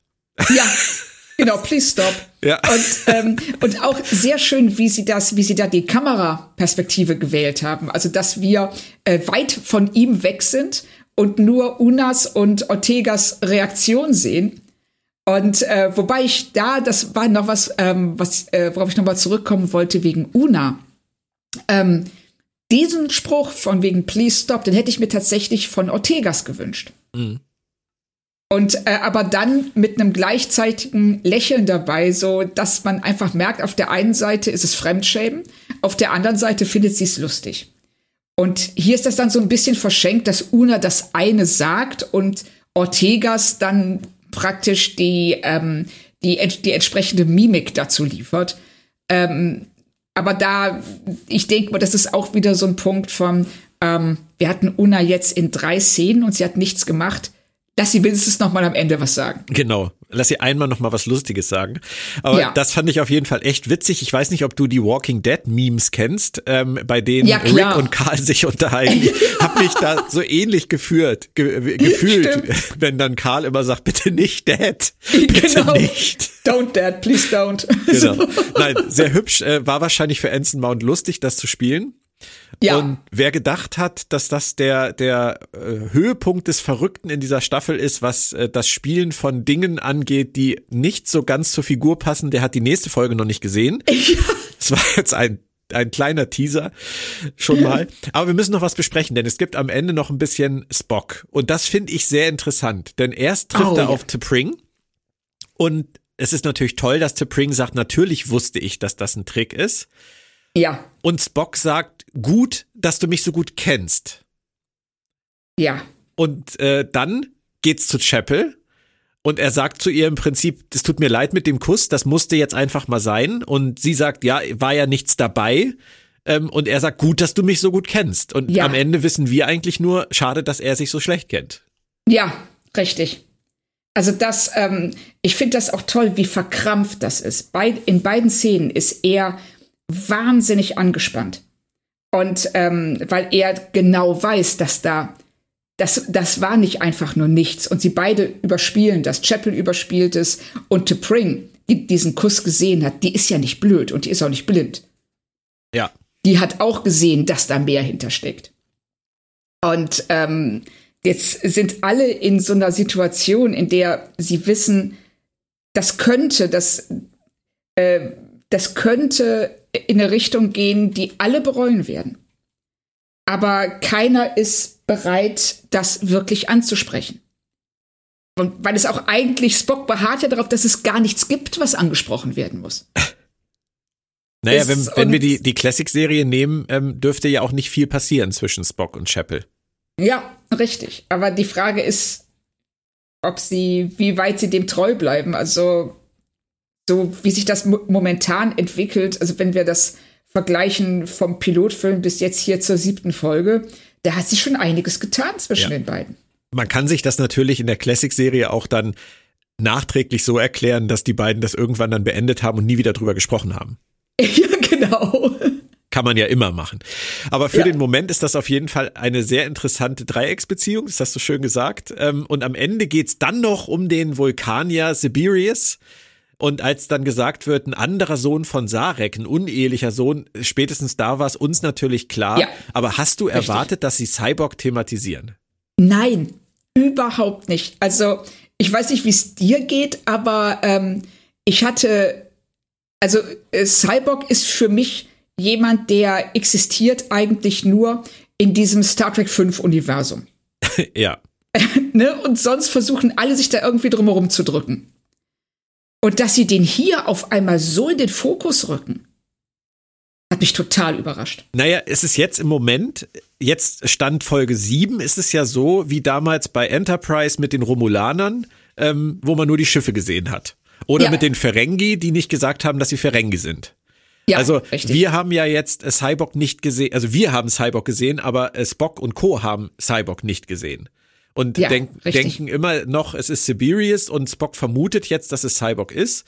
Ja, genau, please stop. Ja. Und, ähm, und auch sehr schön, wie sie das, wie sie da die Kameraperspektive gewählt haben. Also, dass wir äh, weit von ihm weg sind und nur Unas und Ortegas Reaktion sehen. Und äh, wobei ich da, das war noch was, ähm, was äh, worauf ich nochmal zurückkommen wollte wegen Una. Ähm, diesen Spruch von wegen Please stop, den hätte ich mir tatsächlich von Ortegas gewünscht. Und äh, aber dann mit einem gleichzeitigen Lächeln dabei, so dass man einfach merkt, auf der einen Seite ist es Fremdschämen, auf der anderen Seite findet sie es lustig. Und hier ist das dann so ein bisschen verschenkt, dass Una das eine sagt und Ortegas dann praktisch die, ähm, die, die entsprechende Mimik dazu liefert. Ähm, aber da, ich denke mal, das ist auch wieder so ein Punkt von, ähm, wir hatten Una jetzt in drei Szenen und sie hat nichts gemacht. Lass sie wenigstens noch mal am Ende was sagen. Genau lass sie einmal noch mal was Lustiges sagen. Aber ja. das fand ich auf jeden Fall echt witzig. Ich weiß nicht, ob du die Walking Dead Memes kennst, ähm, bei denen ja, Rick und Carl sich unterhalten. hab mich da so ähnlich geführt, ge gefühlt, Stimmt. wenn dann Carl immer sagt, bitte nicht Dad, bitte genau. nicht. Don't Dad, please don't. Genau. Nein, sehr hübsch. Äh, war wahrscheinlich für Anson Mount lustig, das zu spielen. Ja. Und wer gedacht hat, dass das der, der äh, Höhepunkt des Verrückten in dieser Staffel ist, was äh, das Spielen von Dingen angeht, die nicht so ganz zur Figur passen, der hat die nächste Folge noch nicht gesehen. Ja. Das war jetzt ein ein kleiner Teaser schon mal. Aber wir müssen noch was besprechen, denn es gibt am Ende noch ein bisschen Spock. Und das finde ich sehr interessant, denn erst trifft oh, er ja. auf T'Pring und es ist natürlich toll, dass T'Pring sagt, natürlich wusste ich, dass das ein Trick ist. Ja. Und Spock sagt, gut, dass du mich so gut kennst. Ja. Und äh, dann geht's zu Chapel und er sagt zu ihr im Prinzip, es tut mir leid mit dem Kuss, das musste jetzt einfach mal sein. Und sie sagt, ja, war ja nichts dabei. Ähm, und er sagt, gut, dass du mich so gut kennst. Und ja. am Ende wissen wir eigentlich nur, schade, dass er sich so schlecht kennt. Ja, richtig. Also das, ähm, ich finde das auch toll, wie verkrampft das ist. Bei, in beiden Szenen ist er wahnsinnig angespannt. Und ähm, weil er genau weiß, dass da, das, das war nicht einfach nur nichts. Und sie beide überspielen das. Chapel überspielt es und T'Pring, die diesen Kuss gesehen hat, die ist ja nicht blöd und die ist auch nicht blind. Ja. Die hat auch gesehen, dass da mehr hintersteckt. Und ähm, jetzt sind alle in so einer Situation, in der sie wissen, das könnte, das, äh, das könnte in eine Richtung gehen, die alle bereuen werden. Aber keiner ist bereit, das wirklich anzusprechen. Und weil es auch eigentlich, Spock beharrt ja darauf, dass es gar nichts gibt, was angesprochen werden muss. Naja, wenn, wenn wir die, die Classic-Serie nehmen, ähm, dürfte ja auch nicht viel passieren zwischen Spock und Chapel. Ja, richtig. Aber die Frage ist, ob sie, wie weit sie dem treu bleiben. Also so wie sich das momentan entwickelt, also wenn wir das vergleichen vom Pilotfilm bis jetzt hier zur siebten Folge, da hat sich schon einiges getan zwischen ja. den beiden. Man kann sich das natürlich in der Classic-Serie auch dann nachträglich so erklären, dass die beiden das irgendwann dann beendet haben und nie wieder drüber gesprochen haben. Ja, genau. Kann man ja immer machen. Aber für ja. den Moment ist das auf jeden Fall eine sehr interessante Dreiecksbeziehung, das hast du schön gesagt. Ähm, und am Ende geht's dann noch um den Vulkanier Sibirius, und als dann gesagt wird, ein anderer Sohn von Sarek, ein unehelicher Sohn, spätestens da war es uns natürlich klar. Ja, Aber hast du richtig. erwartet, dass sie Cyborg thematisieren? Nein, überhaupt nicht. Also ich weiß nicht, wie es dir geht, aber ähm, ich hatte, also äh, Cyborg ist für mich jemand, der existiert eigentlich nur in diesem Star Trek 5 Universum. ja. ne? Und sonst versuchen alle sich da irgendwie drumherum zu drücken. Und dass sie den hier auf einmal so in den Fokus rücken, hat mich total überrascht. Naja, es ist jetzt im Moment, jetzt Stand Folge 7, ist es ja so wie damals bei Enterprise mit den Romulanern, ähm, wo man nur die Schiffe gesehen hat. Oder ja. mit den Ferengi, die nicht gesagt haben, dass sie Ferengi sind. Ja, also richtig. wir haben ja jetzt Cyborg nicht gesehen, also wir haben Cyborg gesehen, aber Spock und Co. haben Cyborg nicht gesehen und ja, denk, denken immer noch, es ist Siberius und Spock vermutet jetzt, dass es Cyborg ist.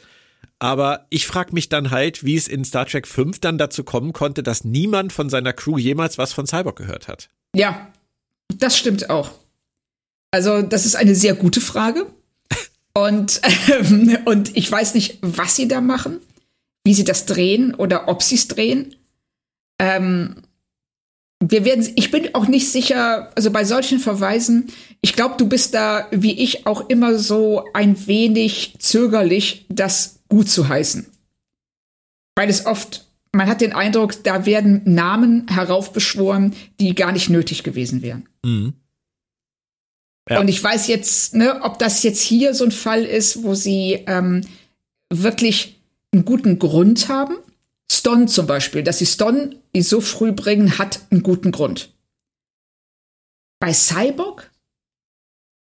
Aber ich frage mich dann halt, wie es in Star Trek 5 dann dazu kommen konnte, dass niemand von seiner Crew jemals was von Cyborg gehört hat. Ja, das stimmt auch. Also, das ist eine sehr gute Frage. und, ähm, und ich weiß nicht, was sie da machen, wie sie das drehen oder ob sie es drehen. Ähm, wir werden, ich bin auch nicht sicher, also bei solchen Verweisen, ich glaube, du bist da, wie ich, auch immer so ein wenig zögerlich, das gut zu heißen. Weil es oft, man hat den Eindruck, da werden Namen heraufbeschworen, die gar nicht nötig gewesen wären. Mhm. Ja. Und ich weiß jetzt, ne, ob das jetzt hier so ein Fall ist, wo sie ähm, wirklich einen guten Grund haben Stone zum Beispiel, dass sie Stone so früh bringen, hat einen guten Grund. Bei Cyborg?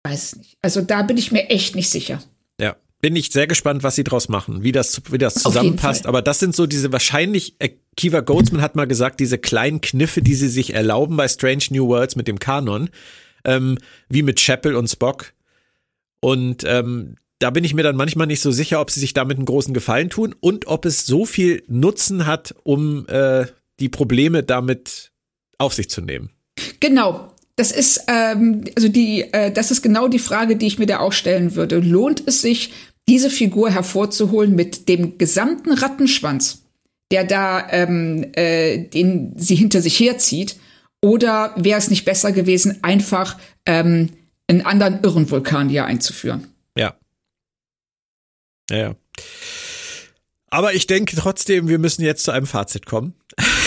Weiß nicht. Also da bin ich mir echt nicht sicher. Ja, bin ich sehr gespannt, was sie draus machen, wie das, wie das zusammenpasst. Aber das sind so diese wahrscheinlich, äh, Kiva Goldsman hat mal gesagt, diese kleinen Kniffe, die sie sich erlauben bei Strange New Worlds mit dem Kanon, ähm, wie mit Chapel und Spock. Und ähm, da bin ich mir dann manchmal nicht so sicher, ob sie sich damit einen großen Gefallen tun und ob es so viel Nutzen hat, um äh, die Probleme damit auf sich zu nehmen. Genau. Das ist ähm, also die, äh, das ist genau die Frage, die ich mir da auch stellen würde. Lohnt es sich, diese Figur hervorzuholen mit dem gesamten Rattenschwanz, der da ähm, äh, den sie hinter sich herzieht? Oder wäre es nicht besser gewesen, einfach ähm, einen anderen Irrenvulkan hier einzuführen? Ja. Aber ich denke trotzdem, wir müssen jetzt zu einem Fazit kommen.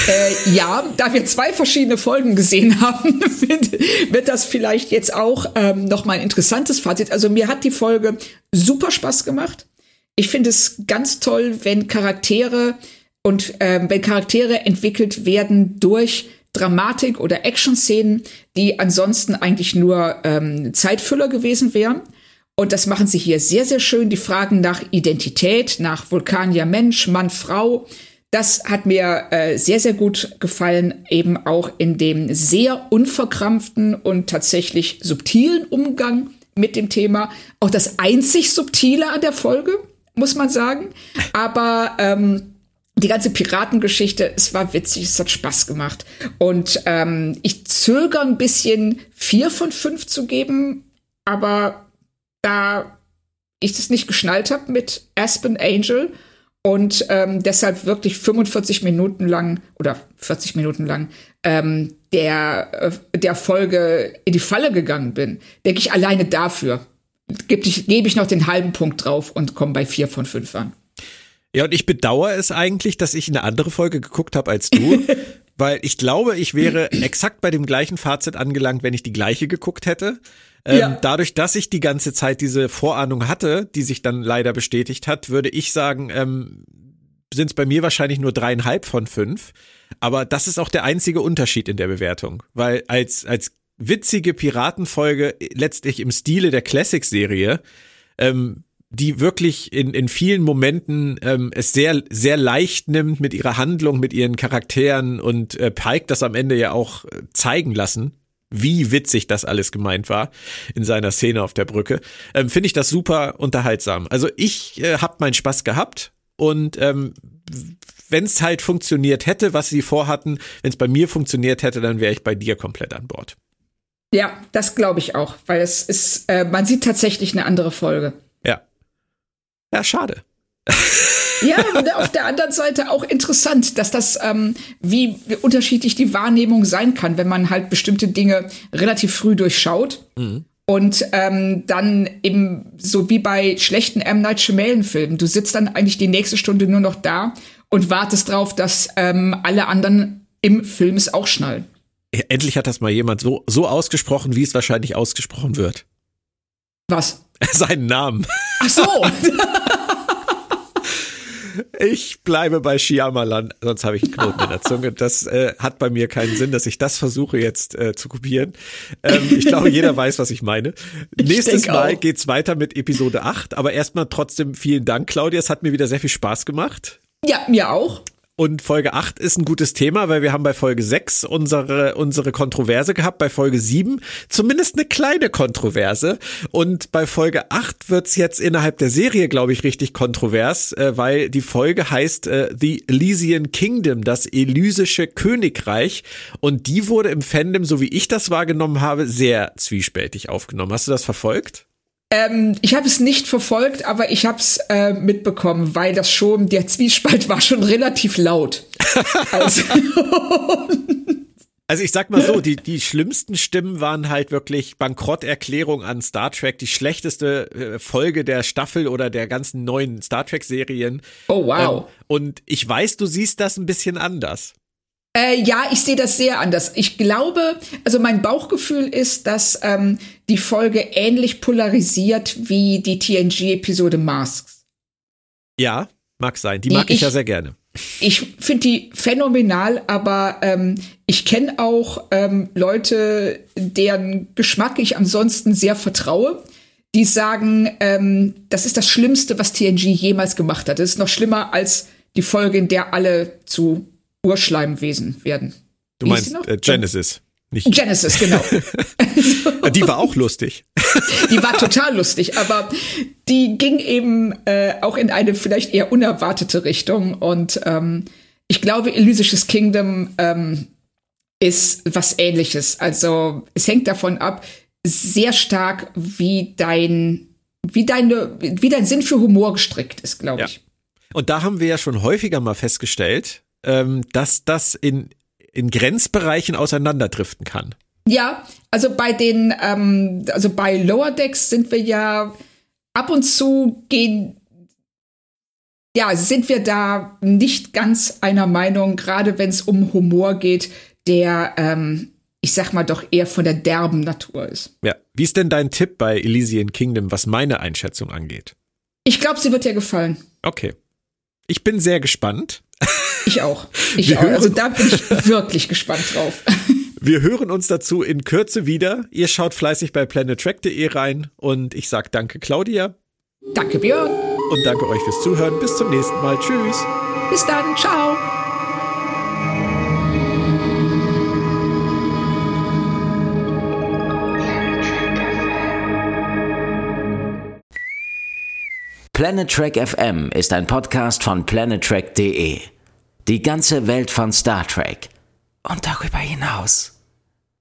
Äh, ja, da wir zwei verschiedene Folgen gesehen haben, wird das vielleicht jetzt auch ähm, noch mal ein interessantes Fazit. Also mir hat die Folge super Spaß gemacht. Ich finde es ganz toll, wenn Charaktere und ähm, wenn Charaktere entwickelt werden durch Dramatik oder Action-Szenen, die ansonsten eigentlich nur ähm, Zeitfüller gewesen wären. Und das machen sie hier sehr, sehr schön. Die Fragen nach Identität, nach Vulkanier Mensch, Mann, Frau. Das hat mir äh, sehr, sehr gut gefallen, eben auch in dem sehr unverkrampften und tatsächlich subtilen Umgang mit dem Thema. Auch das einzig Subtile an der Folge, muss man sagen. Aber ähm, die ganze Piratengeschichte, es war witzig, es hat Spaß gemacht. Und ähm, ich zögere ein bisschen, vier von fünf zu geben, aber da ich das nicht geschnallt habe mit Aspen Angel und ähm, deshalb wirklich 45 Minuten lang oder 40 Minuten lang ähm, der, äh, der Folge in die Falle gegangen bin, denke ich alleine dafür gebe ich, geb ich noch den halben Punkt drauf und komme bei vier von fünf an. Ja, und ich bedauere es eigentlich, dass ich eine andere Folge geguckt habe als du, weil ich glaube, ich wäre exakt bei dem gleichen Fazit angelangt, wenn ich die gleiche geguckt hätte. Ähm, ja. Dadurch, dass ich die ganze Zeit diese Vorahnung hatte, die sich dann leider bestätigt hat, würde ich sagen, ähm, sind es bei mir wahrscheinlich nur dreieinhalb von fünf. Aber das ist auch der einzige Unterschied in der Bewertung, weil als als witzige Piratenfolge letztlich im Stile der Classic-Serie, ähm, die wirklich in, in vielen Momenten ähm, es sehr, sehr leicht nimmt mit ihrer Handlung, mit ihren Charakteren und äh, Pike das am Ende ja auch äh, zeigen lassen, wie witzig das alles gemeint war in seiner Szene auf der Brücke, ähm, finde ich das super unterhaltsam. Also ich äh, habe meinen Spaß gehabt und ähm, wenn es halt funktioniert hätte, was sie vorhatten, wenn es bei mir funktioniert hätte, dann wäre ich bei dir komplett an Bord. Ja, das glaube ich auch, weil es ist, äh, man sieht tatsächlich eine andere Folge. Ja. Ja, schade. Ja, auf der anderen Seite auch interessant, dass das, ähm, wie unterschiedlich die Wahrnehmung sein kann, wenn man halt bestimmte Dinge relativ früh durchschaut. Mhm. Und ähm, dann eben so wie bei schlechten M. Night Shyamalan-Filmen. Du sitzt dann eigentlich die nächste Stunde nur noch da und wartest drauf, dass ähm, alle anderen im Film es auch schnallen. Endlich hat das mal jemand so, so ausgesprochen, wie es wahrscheinlich ausgesprochen wird. Was? Seinen Namen. Ach so. Ich bleibe bei Shyamalan, sonst habe ich einen Knoten in der Zunge. Das äh, hat bei mir keinen Sinn, dass ich das versuche jetzt äh, zu kopieren. Ähm, ich glaube, jeder weiß, was ich meine. Ich Nächstes Mal auch. geht's weiter mit Episode 8, aber erstmal trotzdem vielen Dank, Claudia. Es hat mir wieder sehr viel Spaß gemacht. Ja, mir auch. Und Folge 8 ist ein gutes Thema, weil wir haben bei Folge 6 unsere, unsere Kontroverse gehabt, bei Folge 7 zumindest eine kleine Kontroverse. Und bei Folge 8 wird's jetzt innerhalb der Serie, glaube ich, richtig kontrovers, äh, weil die Folge heißt äh, The Elysian Kingdom, das elysische Königreich. Und die wurde im Fandom, so wie ich das wahrgenommen habe, sehr zwiespältig aufgenommen. Hast du das verfolgt? Ähm, ich habe es nicht verfolgt, aber ich habe es äh, mitbekommen, weil das schon, der Zwiespalt war schon relativ laut. also, also ich sag mal so, die, die schlimmsten Stimmen waren halt wirklich Bankrotterklärung an Star Trek, die schlechteste äh, Folge der Staffel oder der ganzen neuen Star Trek-Serien. Oh wow. Ähm, und ich weiß, du siehst das ein bisschen anders. Äh, ja, ich sehe das sehr anders. Ich glaube, also mein Bauchgefühl ist, dass ähm, die Folge ähnlich polarisiert wie die TNG-Episode Masks. Ja, mag sein. Die mag ich, ich, ja sehr gerne. Ich finde die phänomenal, aber ähm, ich kenne auch ähm, Leute, deren Geschmack ich ansonsten sehr vertraue, die sagen, ähm, das ist das Schlimmste, was TNG jemals gemacht hat. Das ist noch schlimmer als die Folge, in der alle zu Urschleimwesen werden. Du meinst äh, Genesis. Nicht. Genesis, genau. die war auch lustig. die war total lustig, aber die ging eben äh, auch in eine vielleicht eher unerwartete Richtung. Und ähm, ich glaube, Elysisches Kingdom ähm, ist was ähnliches. Also es hängt davon ab, sehr stark, wie dein, wie deine, wie dein Sinn für Humor gestrickt ist, glaube ja. ich. Und da haben wir ja schon häufiger mal festgestellt, ähm, dass das in in Grenzbereichen auseinanderdriften kann. Ja, also bei den, ähm, also bei Lower Decks sind wir ja ab und zu gehen, ja, sind wir da nicht ganz einer Meinung, gerade wenn es um Humor geht, der, ähm, ich sag mal, doch eher von der derben Natur ist. Ja. Wie ist denn dein Tipp bei Elysian Kingdom, was meine Einschätzung angeht? Ich glaube, sie wird dir gefallen. Okay. Ich bin sehr gespannt. Ich auch. Ich auch. Also da bin ich wirklich gespannt drauf. Wir hören uns dazu in Kürze wieder. Ihr schaut fleißig bei planettrack.de rein und ich sag danke Claudia. Danke Björn. Und danke euch fürs Zuhören. Bis zum nächsten Mal. Tschüss. Bis dann. Ciao. Planet Trek FM ist ein Podcast von planettrek.de. Die ganze Welt von Star Trek und darüber hinaus.